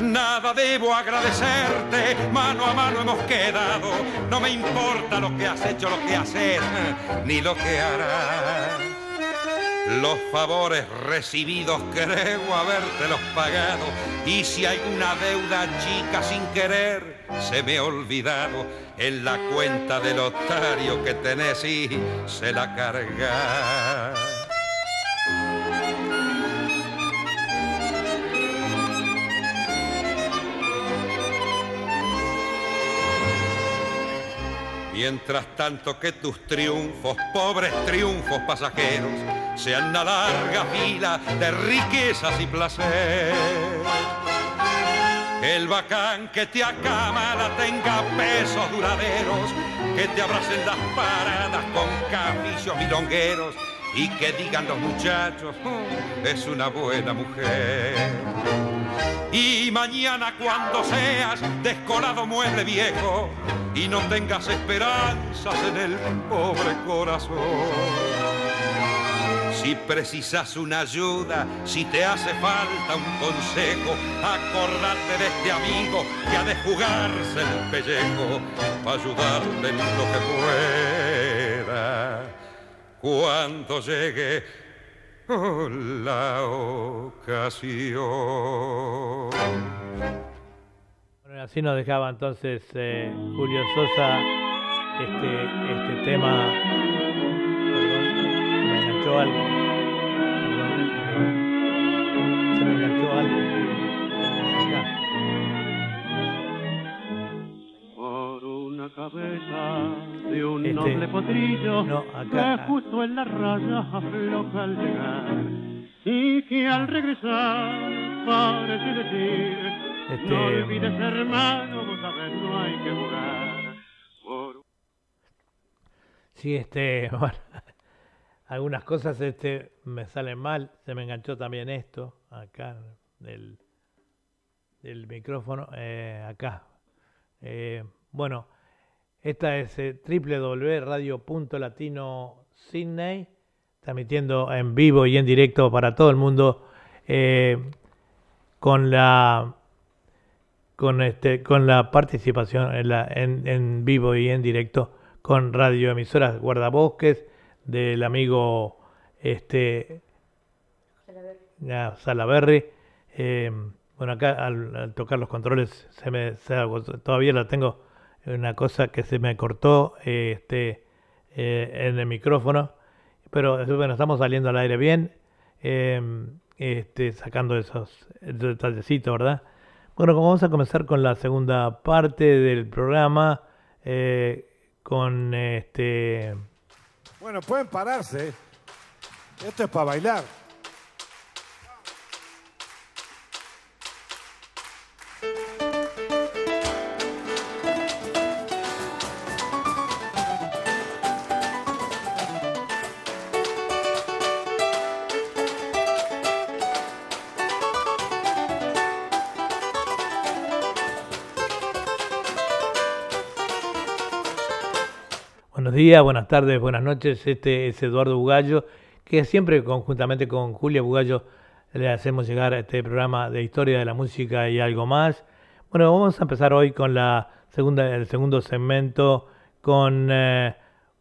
Nada debo agradecerte, mano a mano hemos quedado. No me importa lo que has hecho, lo que haces, ni lo que harás. Los favores recibidos creo habértelos pagado y si hay una deuda chica sin querer se me ha olvidado en la cuenta del otario que tenés y se la carga. Mientras tanto que tus triunfos, pobres triunfos pasajeros, sean una larga fila de riquezas y placer. El bacán que te acamala tenga pesos duraderos, que te abracen las paradas con caficios milongueros y que digan los muchachos, "Oh, es una buena mujer. Y mañana cuando seas descolado mueble viejo y no tengas esperanzas en el pobre corazón. Si precisas una ayuda, si te hace falta un consejo, acordate de este amigo que ha de jugarse el pellejo para ayudarte en lo que pueda. Cuando llegue la ocasión. Bueno, así nos dejaba entonces eh, Julio Sosa este, este tema. Perdón, me enganchó algo. Cabeza de un Este, noble potrillo no, acá. que justo en la raya afloja al llegar y que al regresar parece decir Este, no olvides hermano, vos sabés no hay que jugar por Sí, este, bueno, algunas cosas este me salen mal. Se me enganchó también esto acá del, del micrófono eh, acá. Eh, bueno, esta es eh, www.radio.latino Sydney, transmitiendo en vivo y en directo para todo el mundo eh, con la con este con la participación en, la, en, en vivo y en directo con radioemisoras guardabosques del amigo este Salaberry. Eh, bueno, acá al, al tocar los controles se me se todavía la tengo una cosa que se me cortó este eh, en el micrófono, pero bueno, estamos saliendo al aire bien, eh, este, sacando esos detallecitos, ¿verdad? Bueno, como vamos a comenzar con la segunda parte del programa, eh, con este Bueno, pueden pararse. Esto es para bailar. Días, buenas tardes, buenas noches. Este es Eduardo Bugallo, que siempre conjuntamente con Julia Bugallo le hacemos llegar este programa de historia de la música y algo más. Bueno, vamos a empezar hoy con la segunda, el segundo segmento con eh,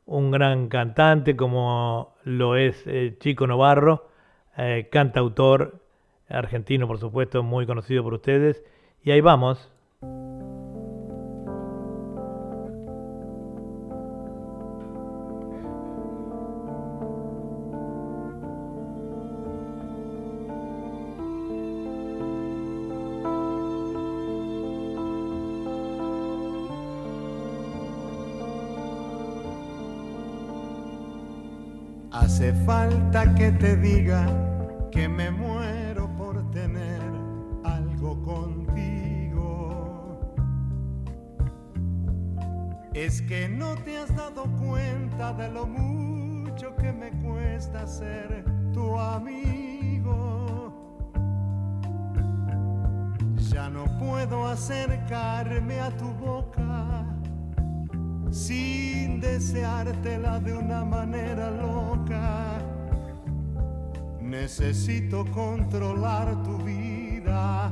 un gran cantante como lo es eh, Chico Novarro, eh, cantautor argentino, por supuesto, muy conocido por ustedes. Y ahí vamos. Hace falta que te diga que me muero por tener algo contigo. Es que no te has dado cuenta de lo mucho que me cuesta ser tu amigo. Ya no puedo acercarme a tu boca sin deseártela de una manera loca. Necesito controlar tu vida,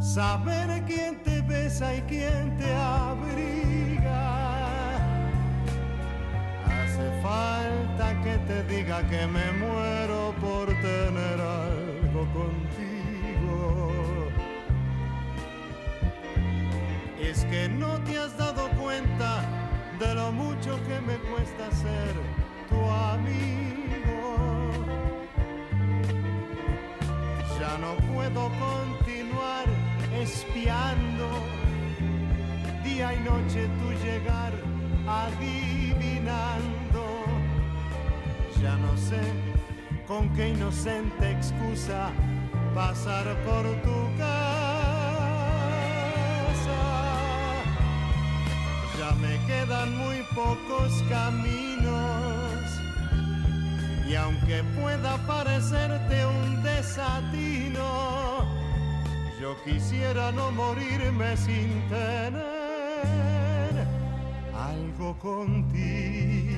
saber quién te besa y quién te abriga. Hace falta que te diga que me muero por tener algo contigo. Es que no te has dado cuenta de lo mucho que me cuesta ser tu amigo. Ya no puedo continuar espiando día y noche tu llegar adivinando. Ya no sé con qué inocente excusa pasar por tu casa. Quedan muy pocos caminos Y aunque pueda parecerte un desatino, yo quisiera no morirme sin tener algo contigo.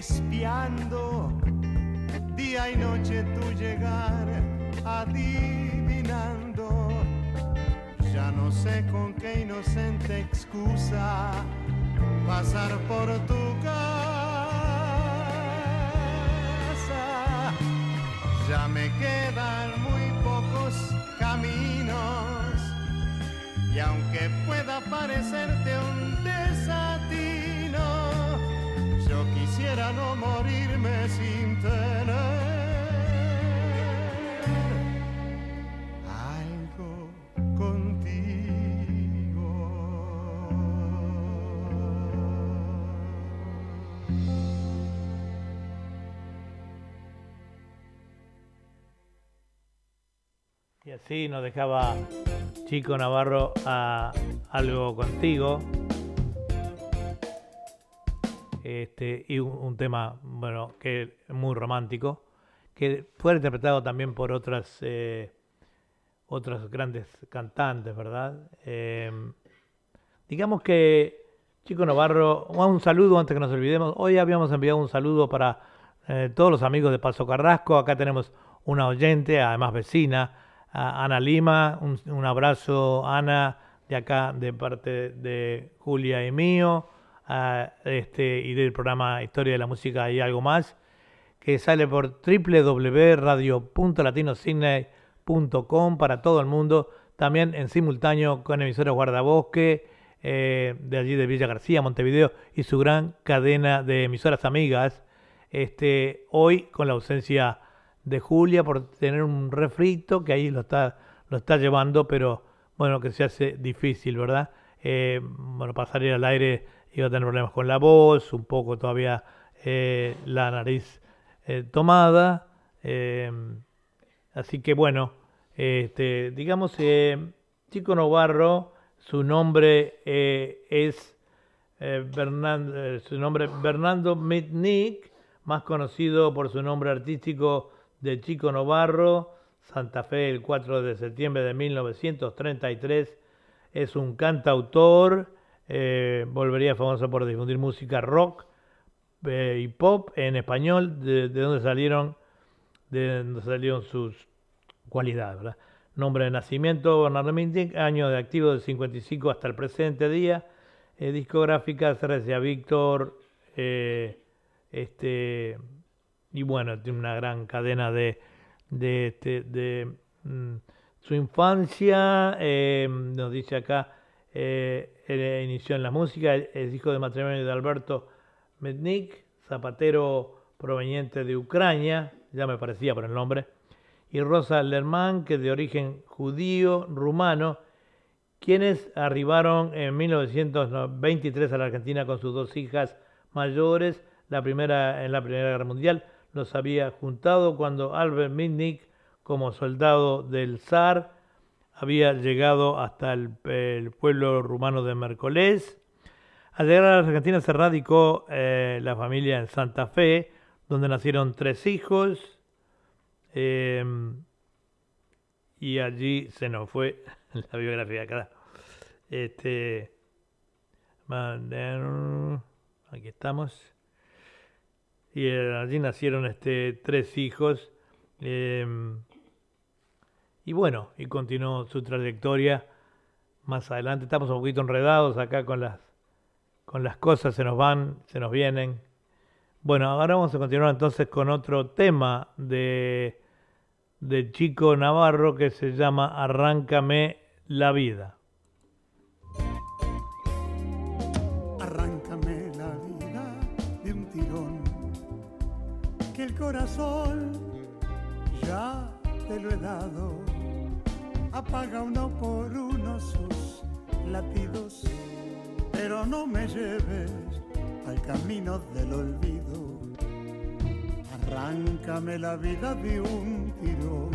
Espiando día y noche tu llegar adivinando. Ya no sé con qué inocente excusa pasar por tu casa. Ya me quedan muy pocos caminos y aunque pueda parecerte un quisiera no morirme sin tener algo contigo. Y así nos dejaba Chico Navarro a algo contigo. Este, y un, tema, bueno, que muy romántico, que fue interpretado también por otras, eh, otras grandes cantantes, ¿verdad? Em, digamos que Chico Navarro, un saludo antes que nos olvidemos. Hoy habíamos enviado un saludo para eh, todos los amigos de Paso Carrasco. Acá tenemos una oyente, además vecina, Ana Lima. Un, abrazo, Ana, de acá, de parte de Julia y mío este, y del programa Historia de la Música y algo más, que sale por www.radio.latinocine.com para todo el mundo, también en simultáneo con emisoras Guardabosque, eh, de allí de Villa García, Montevideo, y su gran cadena de emisoras amigas. Este, hoy con la ausencia de Julia por tener un refrito que ahí lo está, lo está llevando, pero bueno, que se hace difícil, ¿verdad? Eh, bueno, para salir al aire iba a tener problemas con la voz, un poco todavía eh, la nariz eh, tomada. Em, así que bueno, este, digamos, Chico Novarro, su nombre es su nombre Bernardo Mitnick, más conocido por su nombre artístico de Chico Novarro, Santa Fe, el 4 de septiembre de 1933. Es un cantautor, eh, volvería famoso por difundir música rock eh, y pop en español, de, donde salieron, de donde salieron sus cualidades. Nombre de nacimiento, Bernardo Mintic, año de activo del 55 hasta el presente día. Eh, discográfica, a Víctor, este, y bueno, tiene una gran cadena de, de, este, de mm, su infancia, eh, nos dice acá, eh, inició en la música, es hijo de matrimonio de Alberto Mednik, zapatero proveniente de Ucrania, ya me parecía por el nombre, y Rosa Lerman, que es de origen judío rumano, quienes arribaron en 1923 a la Argentina con sus dos hijas mayores, la primera en la Primera Guerra Mundial, los había juntado cuando Albert Mitnick, como soldado del zar, había llegado hasta el, pueblo rumano de Mercolés. Al llegar a la Argentina se radicó eh, la familia en Santa Fe, donde nacieron tres hijos. Em, y allí se nos fue la biografía acá. Este, aquí estamos y eh, allí nacieron este, tres hijos. Em, y bueno, y continuó su trayectoria más adelante. Estamos un poquito enredados acá con las, con las cosas, se nos van, se nos vienen. Bueno, ahora vamos a continuar entonces con otro tema de, de Chico Navarro que se llama Arráncame la vida. corazón ya te lo he dado. Apaga uno por uno sus latidos, pero no me lleves al camino del olvido. Arráncame la vida de un tirón,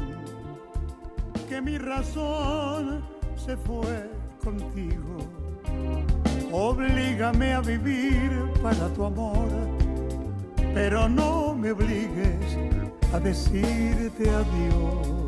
que mi razón se fue contigo. Oblígame a vivir para tu amor, pero no me obligues a decirte adiós.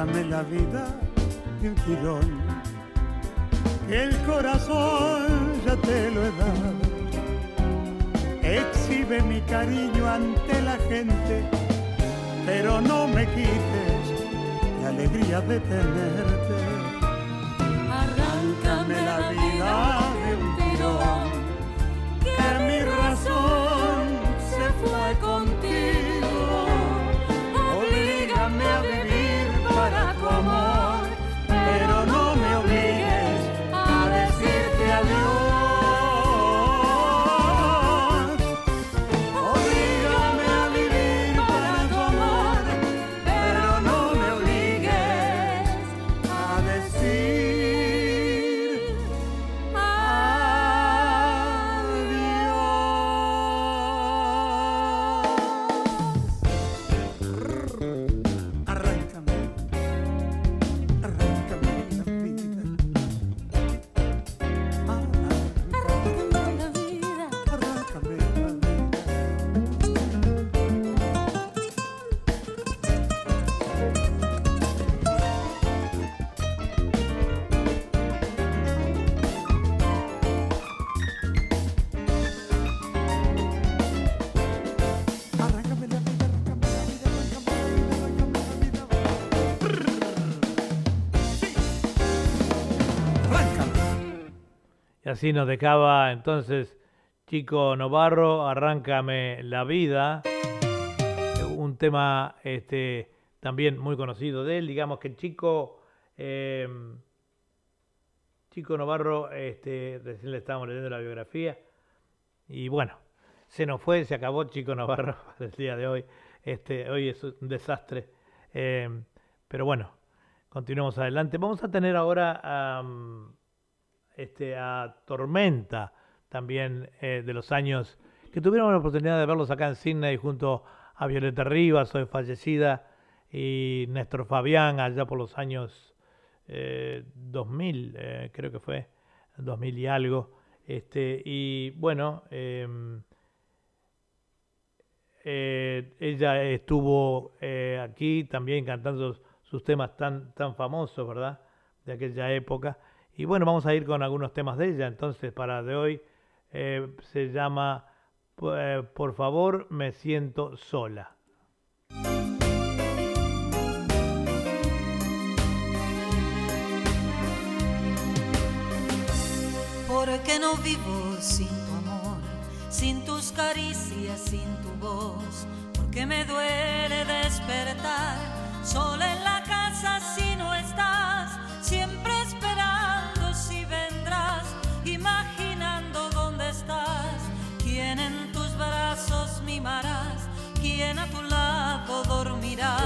Arráncame la vida de un tirón, que el corazón ya te lo he dado. Exhibe mi cariño ante la gente, pero no me quites la alegría de tenerte. Y así nos dejaba entonces Chico Novarro, Arráncame la vida, un tema este, también muy conocido de él, digamos que Chico, eh, Chico Novarro, este, recién le estábamos leyendo la biografía, y bueno, se nos fue, se acabó Chico Navarro el día de hoy, este, hoy es un desastre, eh, pero bueno, continuamos adelante. Vamos a tener ahora este, a Tormenta, también eh, de los años que tuvieron la oportunidad de verlos acá en Sydney junto a Violeta Rivas, hoy fallecida, y Néstor Fabián, allá por los años eh, 2000, eh, creo que fue, 2000 y algo. Este, y bueno, em, eh, ella estuvo aquí también cantando sus temas tan, tan famosos, ¿verdad? De aquella época. Y bueno, vamos a ir con algunos temas de ella. Entonces, para de hoy eh, se llama eh, Por favor, me siento sola. Porque no vivo sin tu amor, sin tus caricias, sin tu voz. Porque me duele despertar sola en la quién a tu lado dormirá.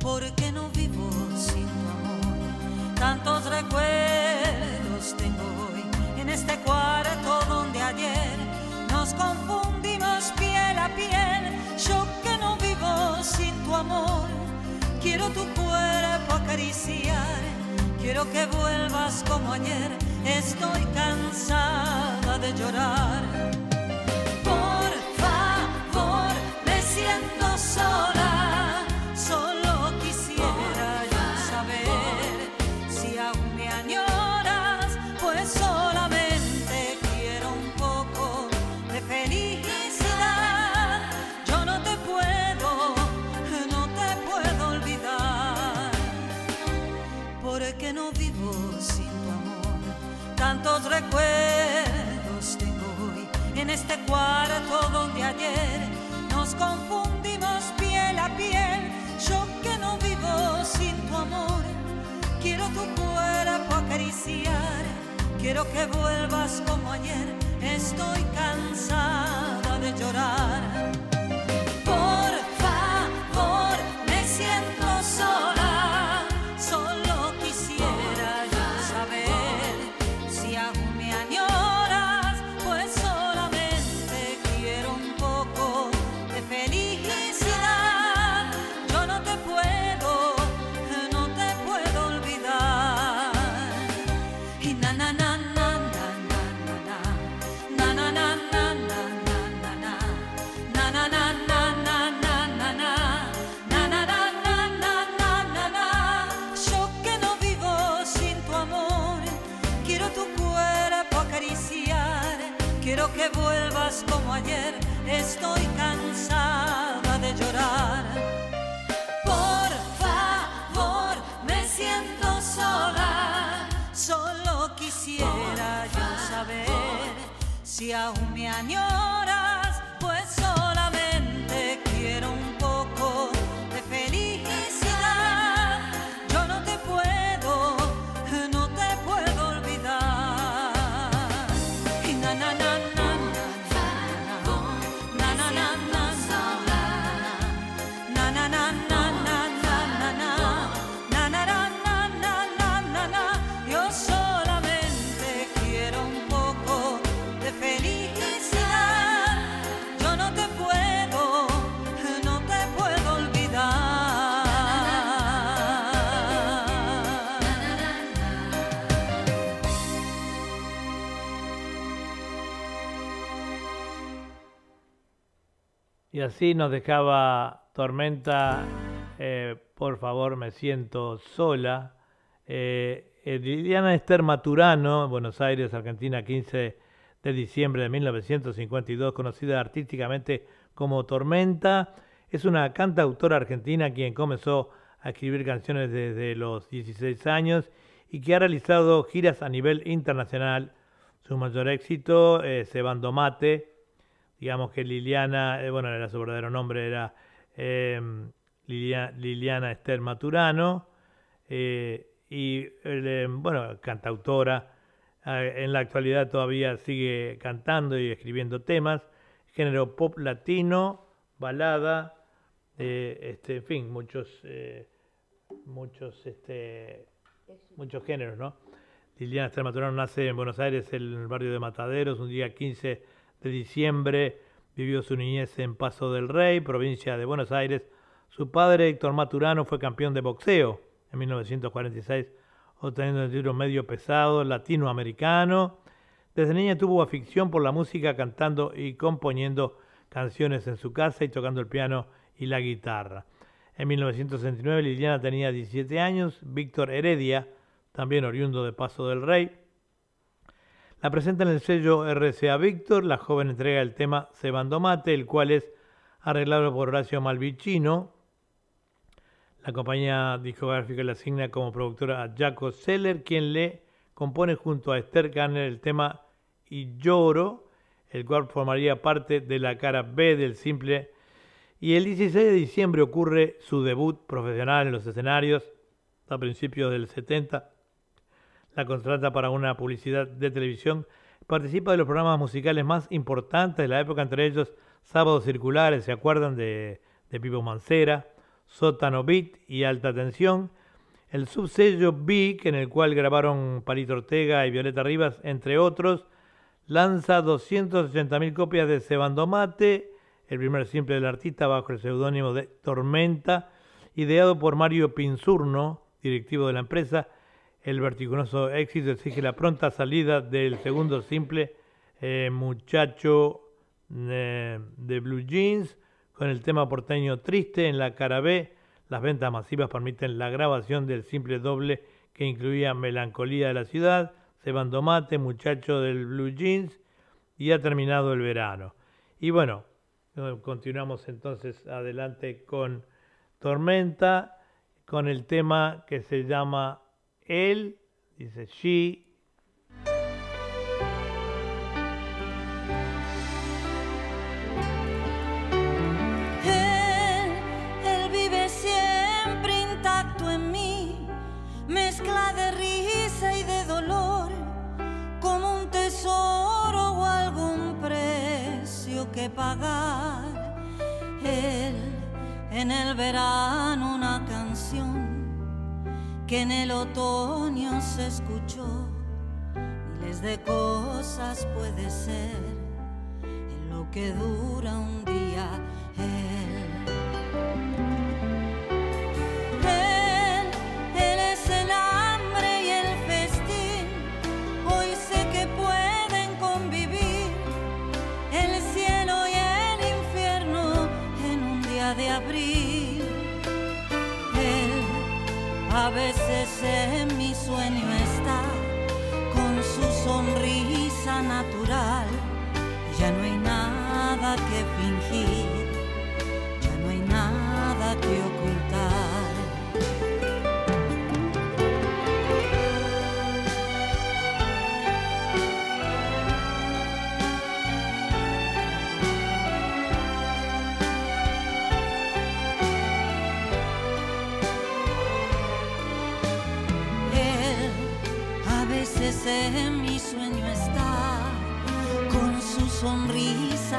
Porque no vivo sin tu amor. Tantos recuerdos tengo hoy en este cuarto donde ayer nos confundimos piel a piel. Yo que no vivo sin tu amor, quiero tu quiero que vuelvas como ayer, estoy cansada de llorar. Tantos recuerdos tengo hoy en este cuarto donde ayer nos confundimos piel a piel. Yo que no vivo sin tu amor, quiero tu cuerpo acariciar, quiero que vuelvas como ayer. Estoy cansada de llorar. Estoy cansada de llorar por favor, me siento sola. Solo quisiera yo saber si aún me añoras, Y así nos dejaba Tormenta, eh, por favor me siento sola. Eh, eh, Liliana Esther Maturano, Buenos Aires, Argentina, 15 de diciembre de 1952, conocida artísticamente como Tormenta, es una cantautora argentina quien comenzó a escribir canciones desde los 16 años y que ha realizado giras a nivel internacional. Su mayor éxito es Cebando Mate, digamos que Liliana, eh, bueno, era su verdadero nombre, era eh, Lilia- Liliana Esther Maturano, eh, y bueno, cantautora, en la actualidad todavía sigue cantando y escribiendo temas, género pop latino, balada, este, en fin, muchos, muchos, este, muchos géneros, ¿no? Liliana Esther Maturano nace en Buenos Aires, en el barrio de Mataderos, un día 15 de diciembre. Vivió su niñez en Paso del Rey, provincia de Buenos Aires. Su padre, Héctor Maturano, fue campeón de boxeo en 1946, obteniendo el título medio pesado latinoamericano. Desde niña tuvo afición por la música, cantando y componiendo canciones en su casa y tocando el piano y la guitarra. En 1969 Liliana tenía 17 años, Víctor Heredia, también oriundo de Paso del Rey, la presenta en el sello RCA Víctor, la joven entrega el tema Cebando Mate, el cual es arreglado por Horacio Malvicino. La compañía discográfica le asigna como productora a Jaco Seller, quien le compone junto a Esther Garner el tema Y Lloro, el cual formaría parte de la cara B del simple. Y el 16 de diciembre ocurre su debut profesional en los escenarios, a principios del 70 la contrata para una publicidad de televisión, participa de los programas musicales más importantes de la época, entre ellos Sábados Circulares, ¿se acuerdan de, de Pipo Mancera? Sótano Beat y Alta Tensión, el subsello Big, en el cual grabaron Palito Ortega y Violeta Rivas, entre otros, lanza 280.000 copias de Cebando Mate, el primer simple del artista bajo el seudónimo de Tormenta, ideado por Mario Pinzurno, directivo de la empresa, el vertiginoso éxito exige la pronta salida del segundo simple eh, Muchacho eh, de Blue Jeans con el tema porteño Triste en la cara B. Las ventas masivas permiten la grabación del simple doble que incluía Melancolía de la Ciudad, Sebando Mate, Muchacho del Blue Jeans y ha terminado el verano. Y bueno, continuamos entonces adelante con Tormenta, con el tema que se llama él, dice she. Él, él vive siempre intacto en mí, mezcla de risa y de dolor, como un tesoro o algún precio que pagar. Él, en el verano una canción que en el otoño se escuchó. Miles de cosas puede ser en lo que dura un día él. Él, él es el hambre y el festín. Hoy sé que pueden convivir el cielo y el infierno en un día de abril. A veces en mi sueño está con su sonrisa natural. Ya no hay nada que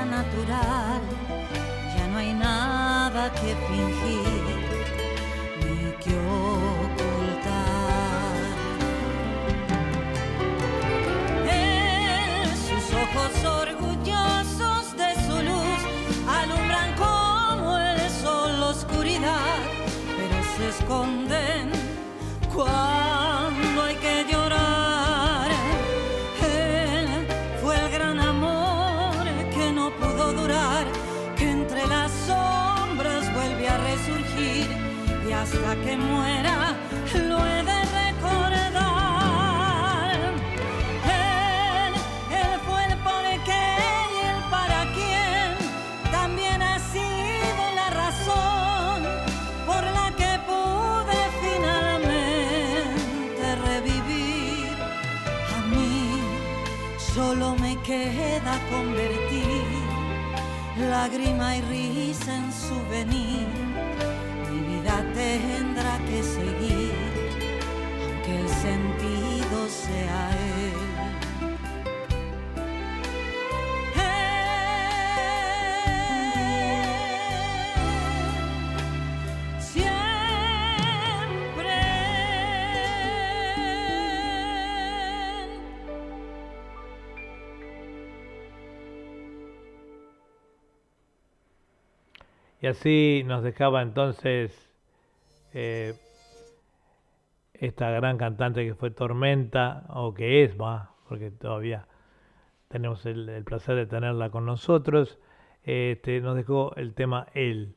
natural. Ya no hay nada que fingir hasta que muera lo he de recordar. Él, él fue el por qué y el para quién, también ha sido la razón por la que pude finalmente revivir. A mí solo me queda convertir lágrima y risa en souvenir. Tendrá que seguir, aunque el sentido sea él. Y así nos dejaba entonces eh, esta gran cantante que fue Tormenta, o que es, va, porque todavía tenemos el, placer de tenerla con nosotros. Este, nos dejó el tema Él.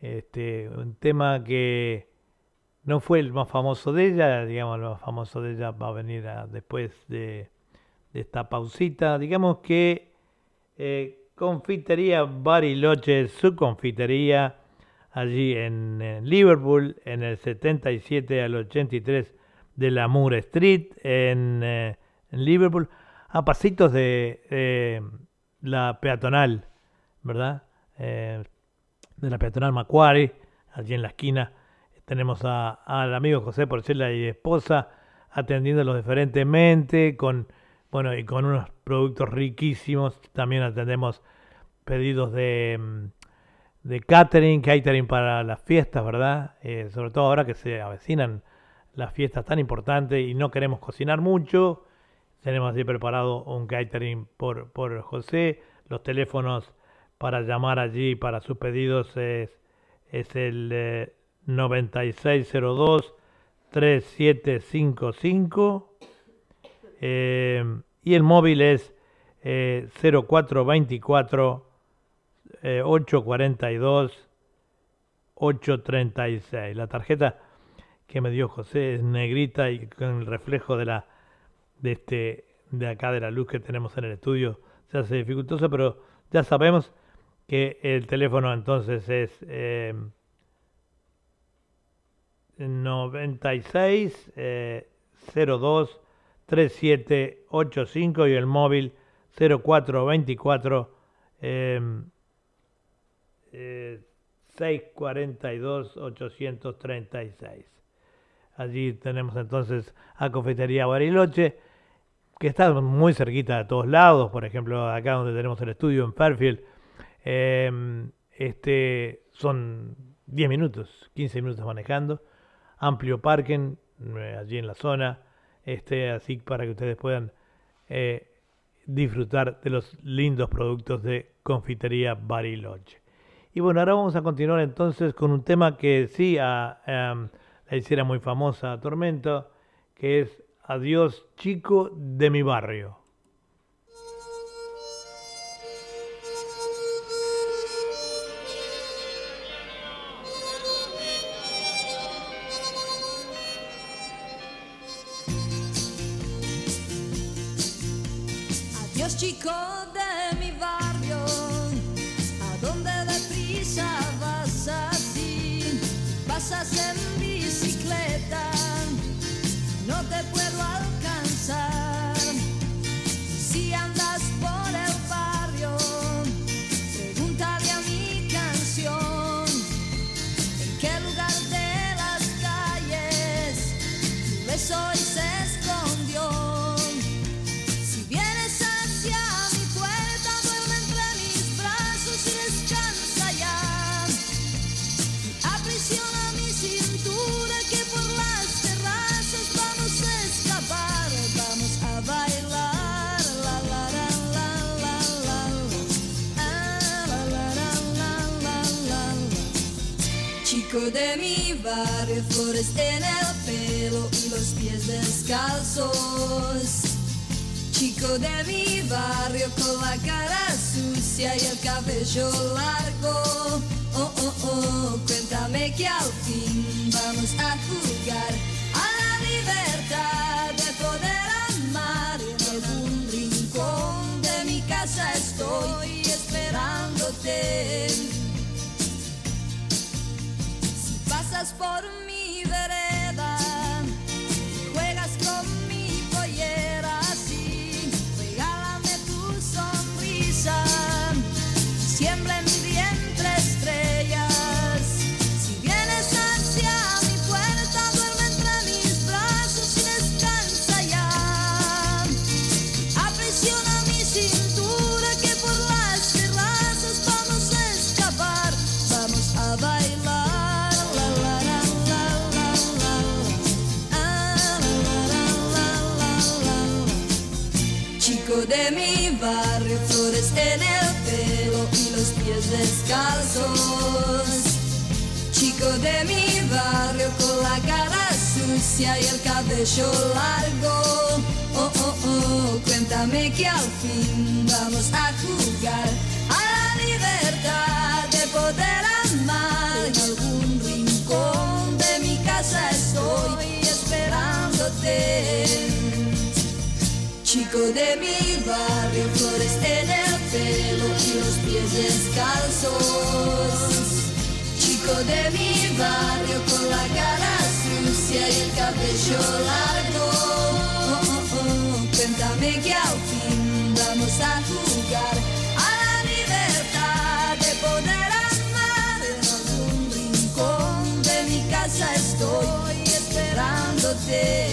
Este, un tema que no fue el más famoso de ella, digamos, el más famoso de ella va a venir después de, de esta pausita. Digamos que eh, Confitería Bariloche, su confitería, allí en, en Liverpool, en el 77 al 83 de la Moore Street, en, eh, en Liverpool, a pasitos de eh, la peatonal, ¿verdad? Eh, de la peatonal Macquarie, allí en la esquina. Tenemos a- al amigo José Porcela y esposa atendiéndolos diferentemente, con bueno, y con unos productos riquísimos. También atendemos pedidos de, mm, de catering, catering para las fiestas, ¿verdad? Eh, sobre todo ahora que se avecinan las fiestas tan importantes y no queremos cocinar mucho. Tenemos así preparado un catering por, por José. Los teléfonos para llamar allí para sus pedidos es, es el eh, 9602 3755 eh, y el móvil es eh, 0424 eh, 842 836. La tarjeta que me dio José es negrita y con el reflejo de la de este de acá de la luz que tenemos en el estudio se hace dificultoso, pero ya sabemos que el teléfono entonces es eh, 96 eh, 02 3785 y el móvil 0424 eh, eh, 642 836. Allí tenemos entonces a Confitería Bariloche, que está muy cerquita de todos lados, por ejemplo, acá donde tenemos el estudio en Fairfield, eh, este, son 10 minutos, 15 minutos manejando, amplio parking eh, allí en la zona, este, así para que ustedes puedan eh, disfrutar de los lindos productos de Confitería Bariloche. Y bueno, ahora vamos a continuar entonces con un tema que sí a, a, la hiciera muy famosa Tormento, que es Adiós chico de mi barrio. Adiós barrio, flores en el pelo y los pies descalzos. Chico de mi barrio con la cara sucia y el cabello largo. Oh, oh, oh, cuéntame que al fin vamos a jugar a la libertad de poder amar. En algún rincón de mi casa estoy esperándote. Si pasas por mi sucia y el cabello largo. Oh, oh, oh, cuéntame que al fin vamos a jugar a la libertad de poder amar. En algún rincón de mi casa estoy esperándote. Chico de mi barrio, flores en el pelo y los pies descalzos. Chico de mi barrio con la cara sucia y el cabello largo. Oh, oh, oh, cuéntame que al fin vamos a jugar a la libertad de poder amar. En algún rincón de mi casa estoy esperándote.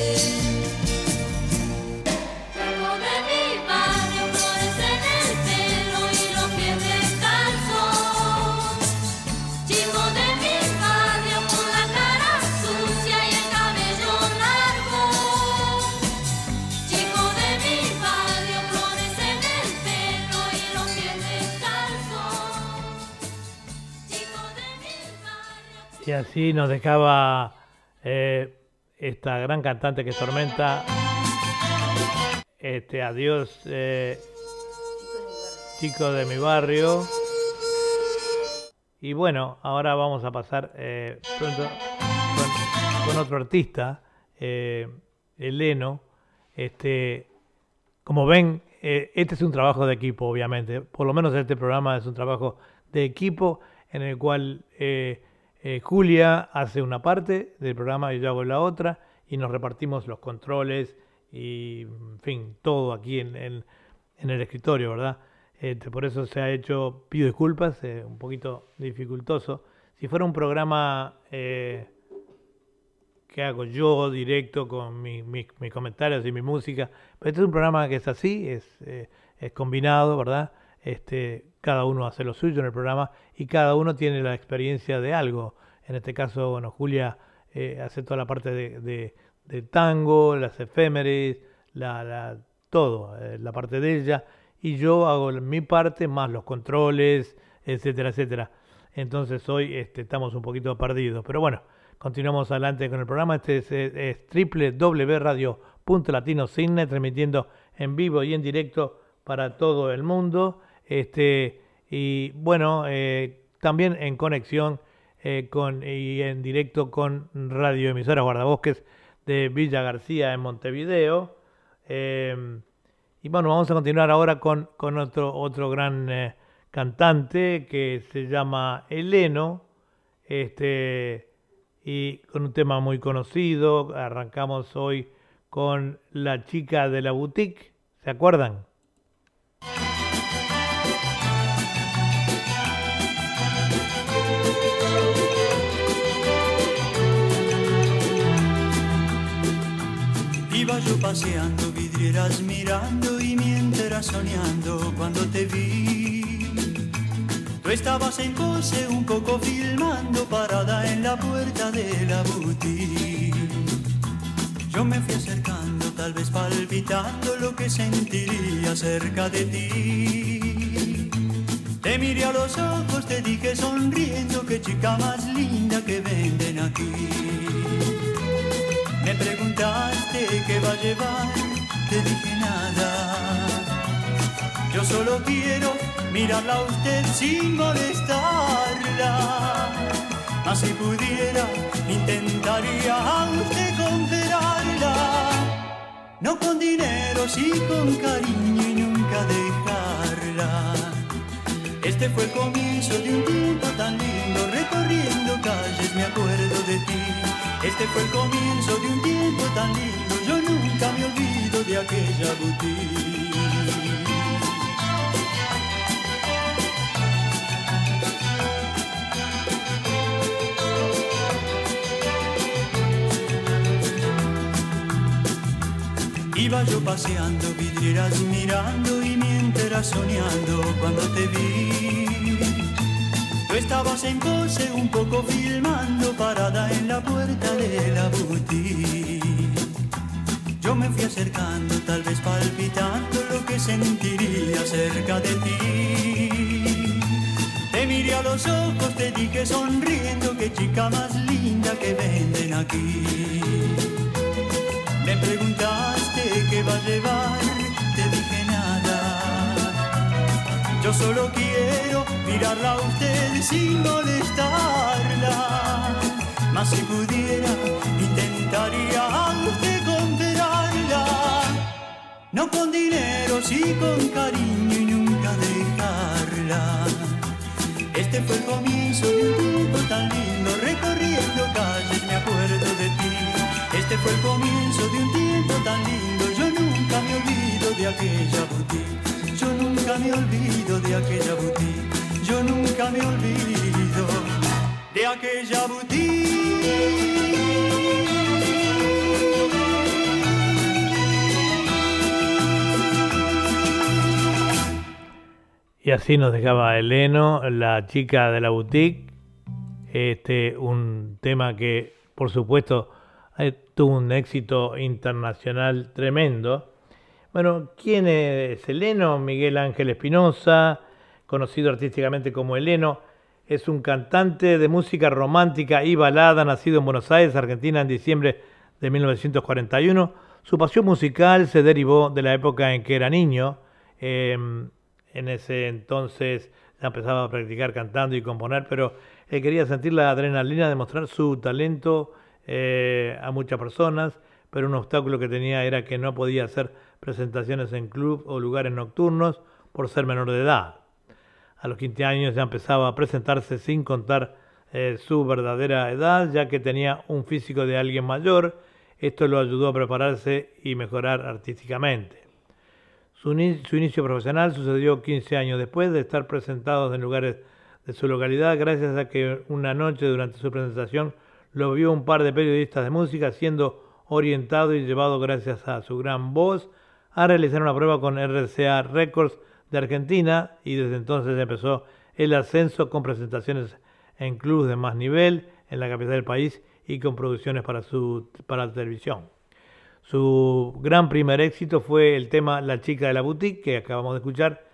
Y así nos dejaba eh, esta gran cantante que Tormenta. Este, adiós, eh, chico de mi barrio. Y bueno, ahora vamos a pasar eh, pronto con, otro artista, eh, Eleno. Este, como ven, este es un trabajo de equipo, obviamente. Por lo menos este programa es un trabajo de equipo en el cual eh, Julia hace una parte del programa y yo hago la otra y nos repartimos los controles y, en fin, todo aquí en, el escritorio, ¿verdad? Este, por eso se ha hecho, pido disculpas, eh, un poquito dificultoso. Si fuera un programa eh, que hago yo directo con mi- mi- mis comentarios y mi música. Pero este es un programa que es así, es, eh, es combinado, ¿verdad? Este, cada uno hace lo suyo en el programa y cada uno tiene la experiencia de algo. En este caso, bueno, Julia eh, hace toda la parte de, tango, las efémeres, la, la- todo, eh, la parte de ella. Y yo hago mi parte más los controles, etcétera, etcétera. Entonces hoy este, estamos un poquito perdidos. Pero bueno, continuamos adelante con el programa. Este es, es www.radio.latino.cine, transmitiendo en vivo y en directo para todo el mundo. Este, y bueno, eh, también en conexión eh, con, y en directo con Radio Emisora Guardabosques de Villa García en Montevideo. Eh, y bueno, vamos a continuar ahora con, con otro, otro gran eh, cantante que se llama Eleno, este, y con un tema muy conocido. Arrancamos hoy con La chica de la boutique, ¿se acuerdan? Yo paseando, vidrieras mirando y mientras soñando cuando te vi. Tú estabas en pose un poco filmando parada en la puerta de la boutique. Yo me fui acercando, tal vez palpitando lo que sentiría cerca de ti. Te miré a los ojos, te dije sonriendo, qué chica más linda que venden aquí. Me preguntaste qué va a llevar, te dije nada. Yo solo quiero mirarla a usted sin molestarla. Mas si pudiera, intentaría a usted comprarla. No con dinero, sí con cariño y nunca dejarla. Este fue el comienzo de un tiempo tan lindo, recorriendo calles me acuerdo de ti. Este fue el comienzo de un tiempo tan lindo, yo nunca me olvido de aquella boutique. Iba yo paseando, vidrieras mirando y mientras soñando cuando te vi. Tú estabas en pose un poco filmando parada en la puerta de la boutique. Yo me fui acercando, tal vez palpitando lo que sentiría cerca de ti. Te miré a los ojos, te dije sonriendo, qué chica más linda que venden aquí. Me preguntaste qué va a llevar, Yo solo quiero mirarla a usted sin molestarla. Mas si pudiera, intentaría a usted comprarla. No con dinero, sí con cariño y nunca dejarla. Este fue el comienzo de un tiempo tan lindo, recorriendo calles me acuerdo de ti. Este fue el comienzo de un tiempo tan lindo, yo nunca me olvido de aquella boutique. Yo nunca me olvido de aquella boutique. Yo nunca me olvido de aquella Y así nos dejaba Eleno, la chica de la boutique. Este, un tema que, por supuesto, eh, tuvo un éxito internacional tremendo. Bueno, ¿quién es Eleno? Miguel Ángel Espinosa, conocido artísticamente como Eleno, es un cantante de música romántica y balada, nacido en Buenos Aires, Argentina, en diciembre de 1941. Su pasión musical se derivó de la época en que era niño. Eh, en ese entonces ya empezaba a practicar cantando y componer, pero él quería sentir la adrenalina de mostrar su talento eh, a muchas personas, pero un obstáculo que tenía era que no podía hacer presentaciones en club o lugares nocturnos por ser menor de edad. A los 15 años ya empezaba a presentarse sin contar eh, su verdadera edad, ya que tenía un físico de alguien mayor. Esto lo ayudó a prepararse y mejorar artísticamente. Su, su inicio profesional sucedió 15 años después de estar presentados en lugares de su localidad, gracias a que una noche durante su presentación lo vio un par de periodistas de música siendo orientado y llevado gracias a su gran voz a realizar una prueba con RCA Records de Argentina y desde entonces empezó el ascenso con presentaciones en clubes de más nivel en la capital del país y con producciones para, su, para la televisión. Su gran primer éxito fue el tema La chica de la boutique que acabamos de escuchar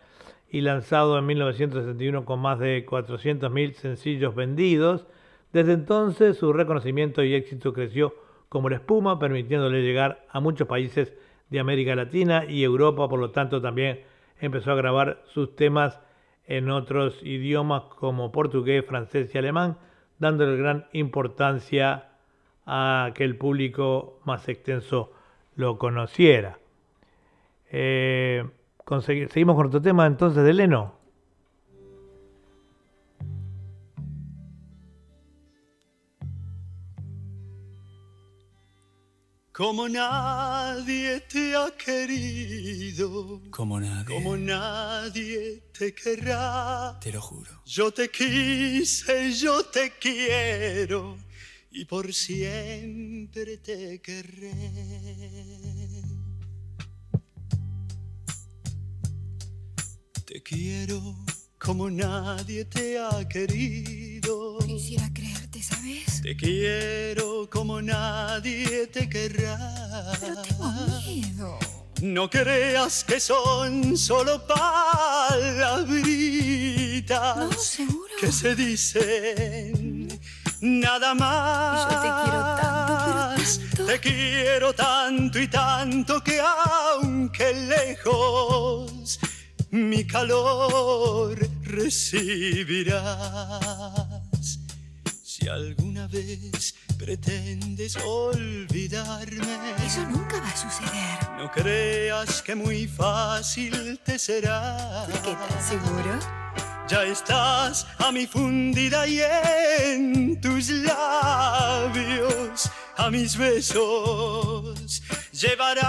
y lanzado en 1961 con más de 400.000 sencillos vendidos. Desde entonces su reconocimiento y éxito creció como la espuma, permitiéndole llegar a muchos países de América Latina y Europa, por lo tanto también empezó a grabar sus temas en otros idiomas como portugués, francés y alemán, dándole gran importancia a que el público más extenso lo conociera. Eh, seguimos con otro tema entonces de Leno. Como nadie te ha querido, Como nadie, como nadie te querrá. te lo juro. Yo te quise, yo te quiero y por siempre te querré. Te quiero como nadie te ha querido. Quisiera ¿sabes? Te quiero como nadie te querrá. Pero tengo miedo. No creas que son solo palabritas No, seguro. que se dicen nada más. Yo te quiero tanto, pero tanto. Te quiero tanto y tanto que aunque lejos mi calor recibirás. Si alguna vez pretendes olvidarme, Eso nunca va a suceder. no creas que muy fácil te será. ¿Por qué tan seguro? Ya estás a mi fundida y en tus labios, a mis besos llevarás.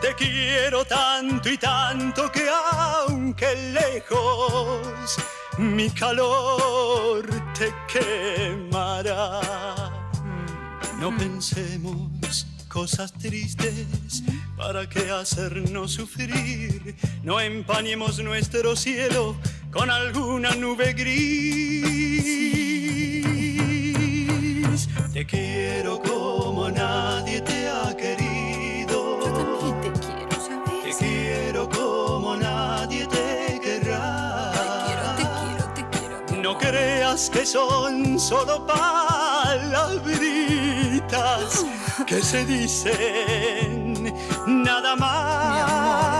Te quiero tanto y tanto que aunque lejos, mi calor te quemará. No pensemos cosas tristes para que hacernos sufrir. No empañemos nuestro cielo con alguna nube gris. Te quiero como nadie te que son solo palabritas que se dicen nada más.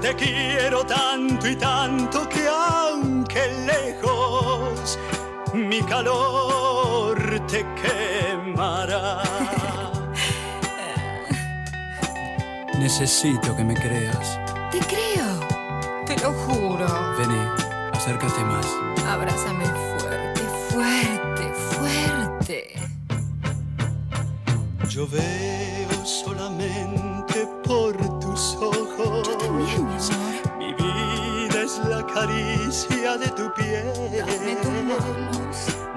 Te quiero tanto y tanto que aunque lejos mi calor te quemará. Necesito que me creas. Te creo. Te lo juro. Vení, acércate más. Yo veo solamente por tus ojos. Mi amor. Mi vida es la caricia de tu piel.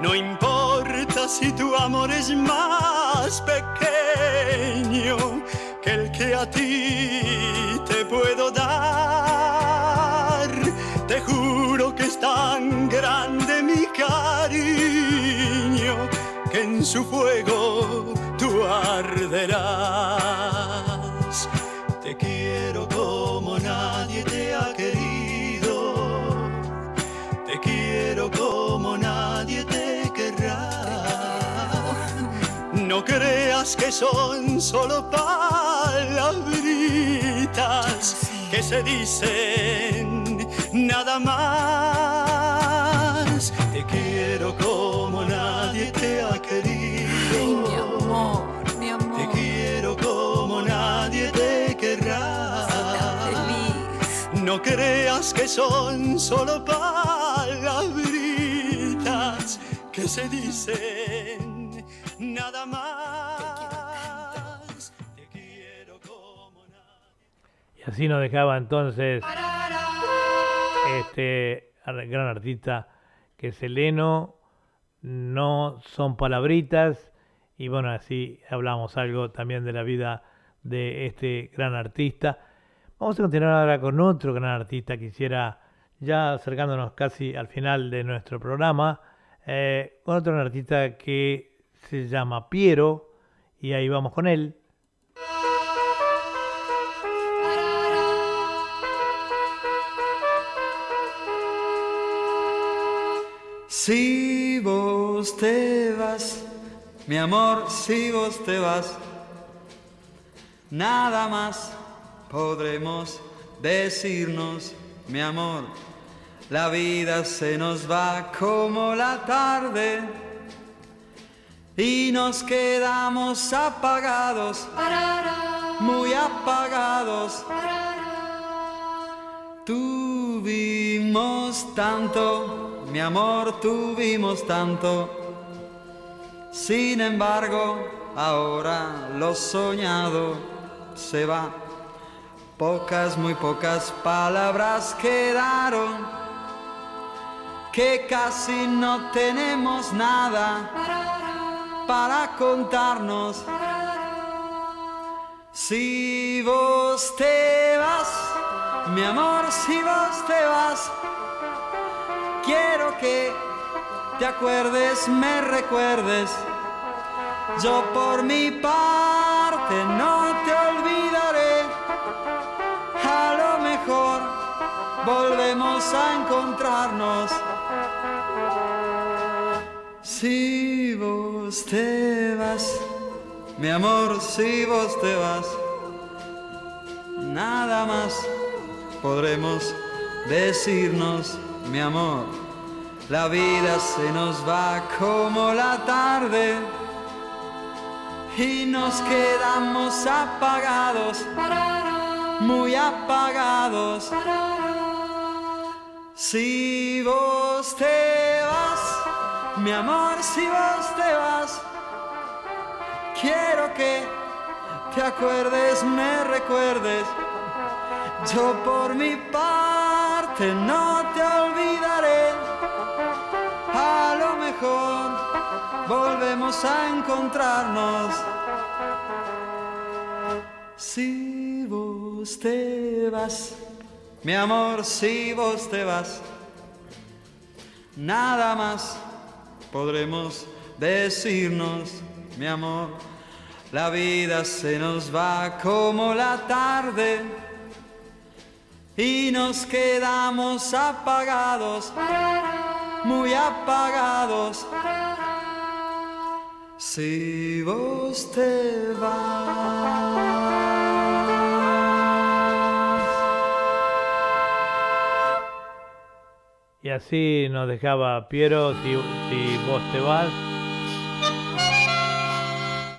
No importa si tu amor es más pequeño que el que a ti te puedo dar. Te juro que es tan grande mi cariño que en su fuego arderás. Te quiero como nadie te ha querido. Te quiero como nadie te querrá. No creas que son solo palabritas que se dicen nada más. Te quiero como que son solo palabritas que se dicen nada más. Te quiero como Y así nos dejaba entonces este gran artista que es Eleno. No son palabritas. Y bueno, así hablamos algo también de la vida de este gran artista. Vamos a continuar ahora con otro gran artista. Quisiera, ya acercándonos casi al final de nuestro programa, eh, con otro gran artista que se llama Piero. Y ahí vamos con él. Si vos te vas, mi amor, si vos te vas, nada más podremos decirnos, mi amor. La vida se nos va como la tarde y nos quedamos apagados, muy apagados. Tuvimos tanto, mi amor, tuvimos tanto. Sin embargo, ahora lo soñado se va. Pocas, muy pocas palabras quedaron, que casi no tenemos nada para contarnos. Si vos te vas, mi amor, si vos te vas, quiero que te acuerdes, me recuerdes. Yo por mi parte no a encontrarnos. Si vos te vas, mi amor, si vos te vas, nada más podremos decirnos, mi amor. La vida se nos va como la tarde y nos quedamos apagados, muy apagados. Si vos te vas, mi amor, si vos te vas, quiero que te acuerdes, me recuerdes. Yo por mi parte no te olvidaré. A lo mejor volvemos a encontrarnos. Si vos te vas, mi amor, si vos te vas, nada más podremos decirnos, mi amor. La vida se nos va como la tarde y nos quedamos apagados, muy apagados. Si vos te vas. Y así nos dejaba Piero, si, vos te vas.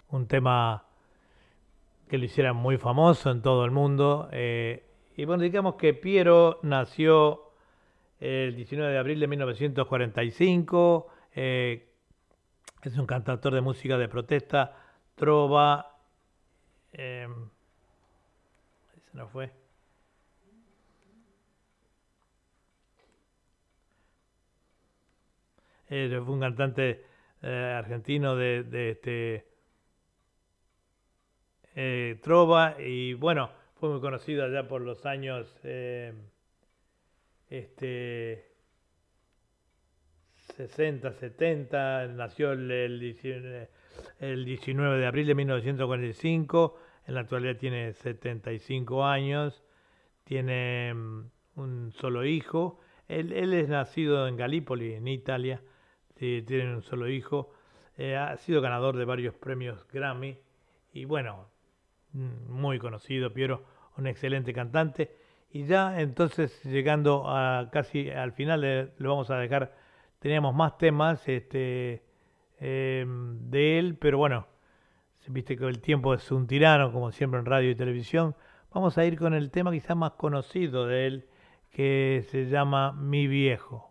Un tema que lo hiciera muy famoso en todo el mundo. eh, y bueno, digamos que Piero nació el 19 de abril de 1945. eh, es un cantautor de música de protesta, trova. eh, ahí se nos fue. Eh, fue un cantante eh, argentino de, de este eh, trova y bueno, fue muy conocido allá por los años eh, este 60, 70, nació el, el 19, el 19 de abril de 1945, en la actualidad tiene 75 años, tiene mm, un solo hijo, él, él es nacido en Galípoli, en Italia, sí, tiene un solo hijo, eh, ha sido ganador de varios premios Grammy y bueno, mm, muy conocido, Piero, un excelente cantante. Y ya entonces llegando a casi al final eh, lo vamos a dejar, teníamos más temas este, eh, de él, pero bueno, viste que el tiempo es un tirano, como siempre en radio y televisión. Vamos a ir con el tema quizás más conocido de él, que se llama Mi Viejo.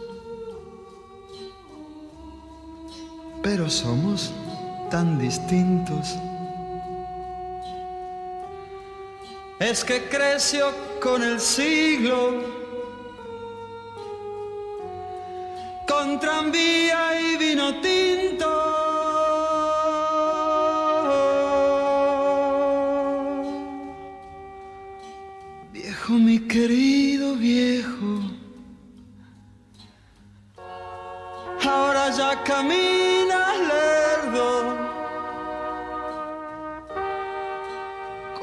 Pero somos tan distintos. Es que creció con el siglo, con tranvía y vino tinto. Viejo, mi querido viejo, ahora ya caminas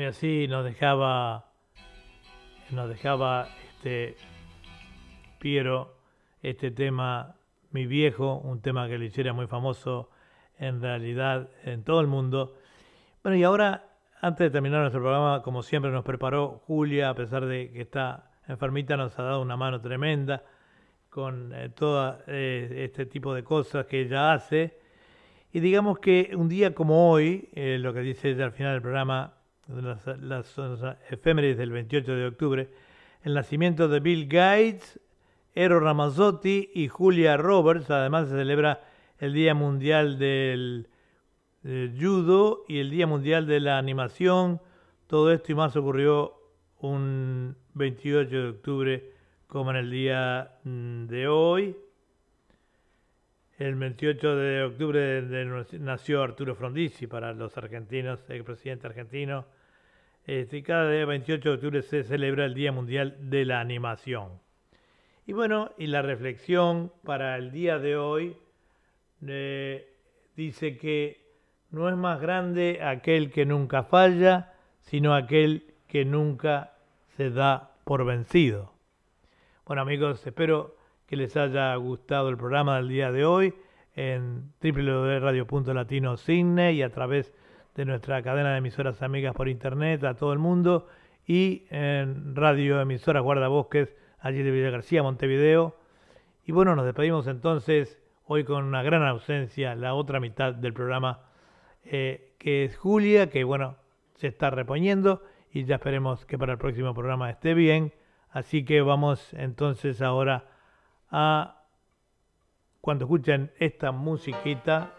Y así nos dejaba, nos dejaba este Piero este tema, mi viejo, un tema que le hiciera muy famoso en realidad en todo el mundo. Bueno, y ahora, antes de terminar nuestro programa, como siempre nos preparó Julia, a pesar de que está enfermita, nos ha dado una mano tremenda con eh, todo eh, este tipo de cosas que ella hace. Y digamos que un día como hoy, eh, lo que dice ella al final del programa, las, las, las efemérides del 28 de octubre, el nacimiento de Bill Gates, Eero Ramazzotti y Julia Roberts. Además se celebra el Día Mundial del, del Judo y el Día Mundial de la Animación. Todo esto y más ocurrió un 28 de octubre como en el día mm, de hoy. El 28 de octubre nació Arturo Frondizi para los argentinos, el presidente argentino. Este, cada día 28 de octubre se celebra el Día Mundial de la Animación. Y bueno, y la reflexión para el día de hoy eh, dice que no es más grande aquel que nunca falla, sino aquel que nunca se da por vencido. Bueno amigos, espero que les haya gustado el programa del día de hoy en www.radio.latino y a través de nuestra cadena de emisoras amigas por internet a todo el mundo y en radio emisoras guardabosques allí de Villa García, Montevideo. Y bueno, nos despedimos entonces hoy con una gran ausencia, la otra mitad del programa, eh, que es Julia, que bueno, se está reponiendo y ya esperemos que para el próximo programa esté bien. Así que vamos entonces ahora a, cuando escuchen esta musiquita,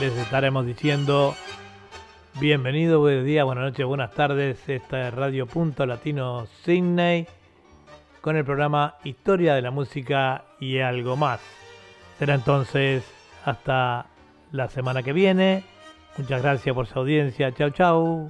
les estaremos diciendo bienvenido, buen día, buenas noches, buenas tardes. Esta es Radio Punto Latino Sydney con el programa Historia de la Música y algo más. Será entonces hasta la semana que viene. Muchas gracias por su audiencia. Chao, chao.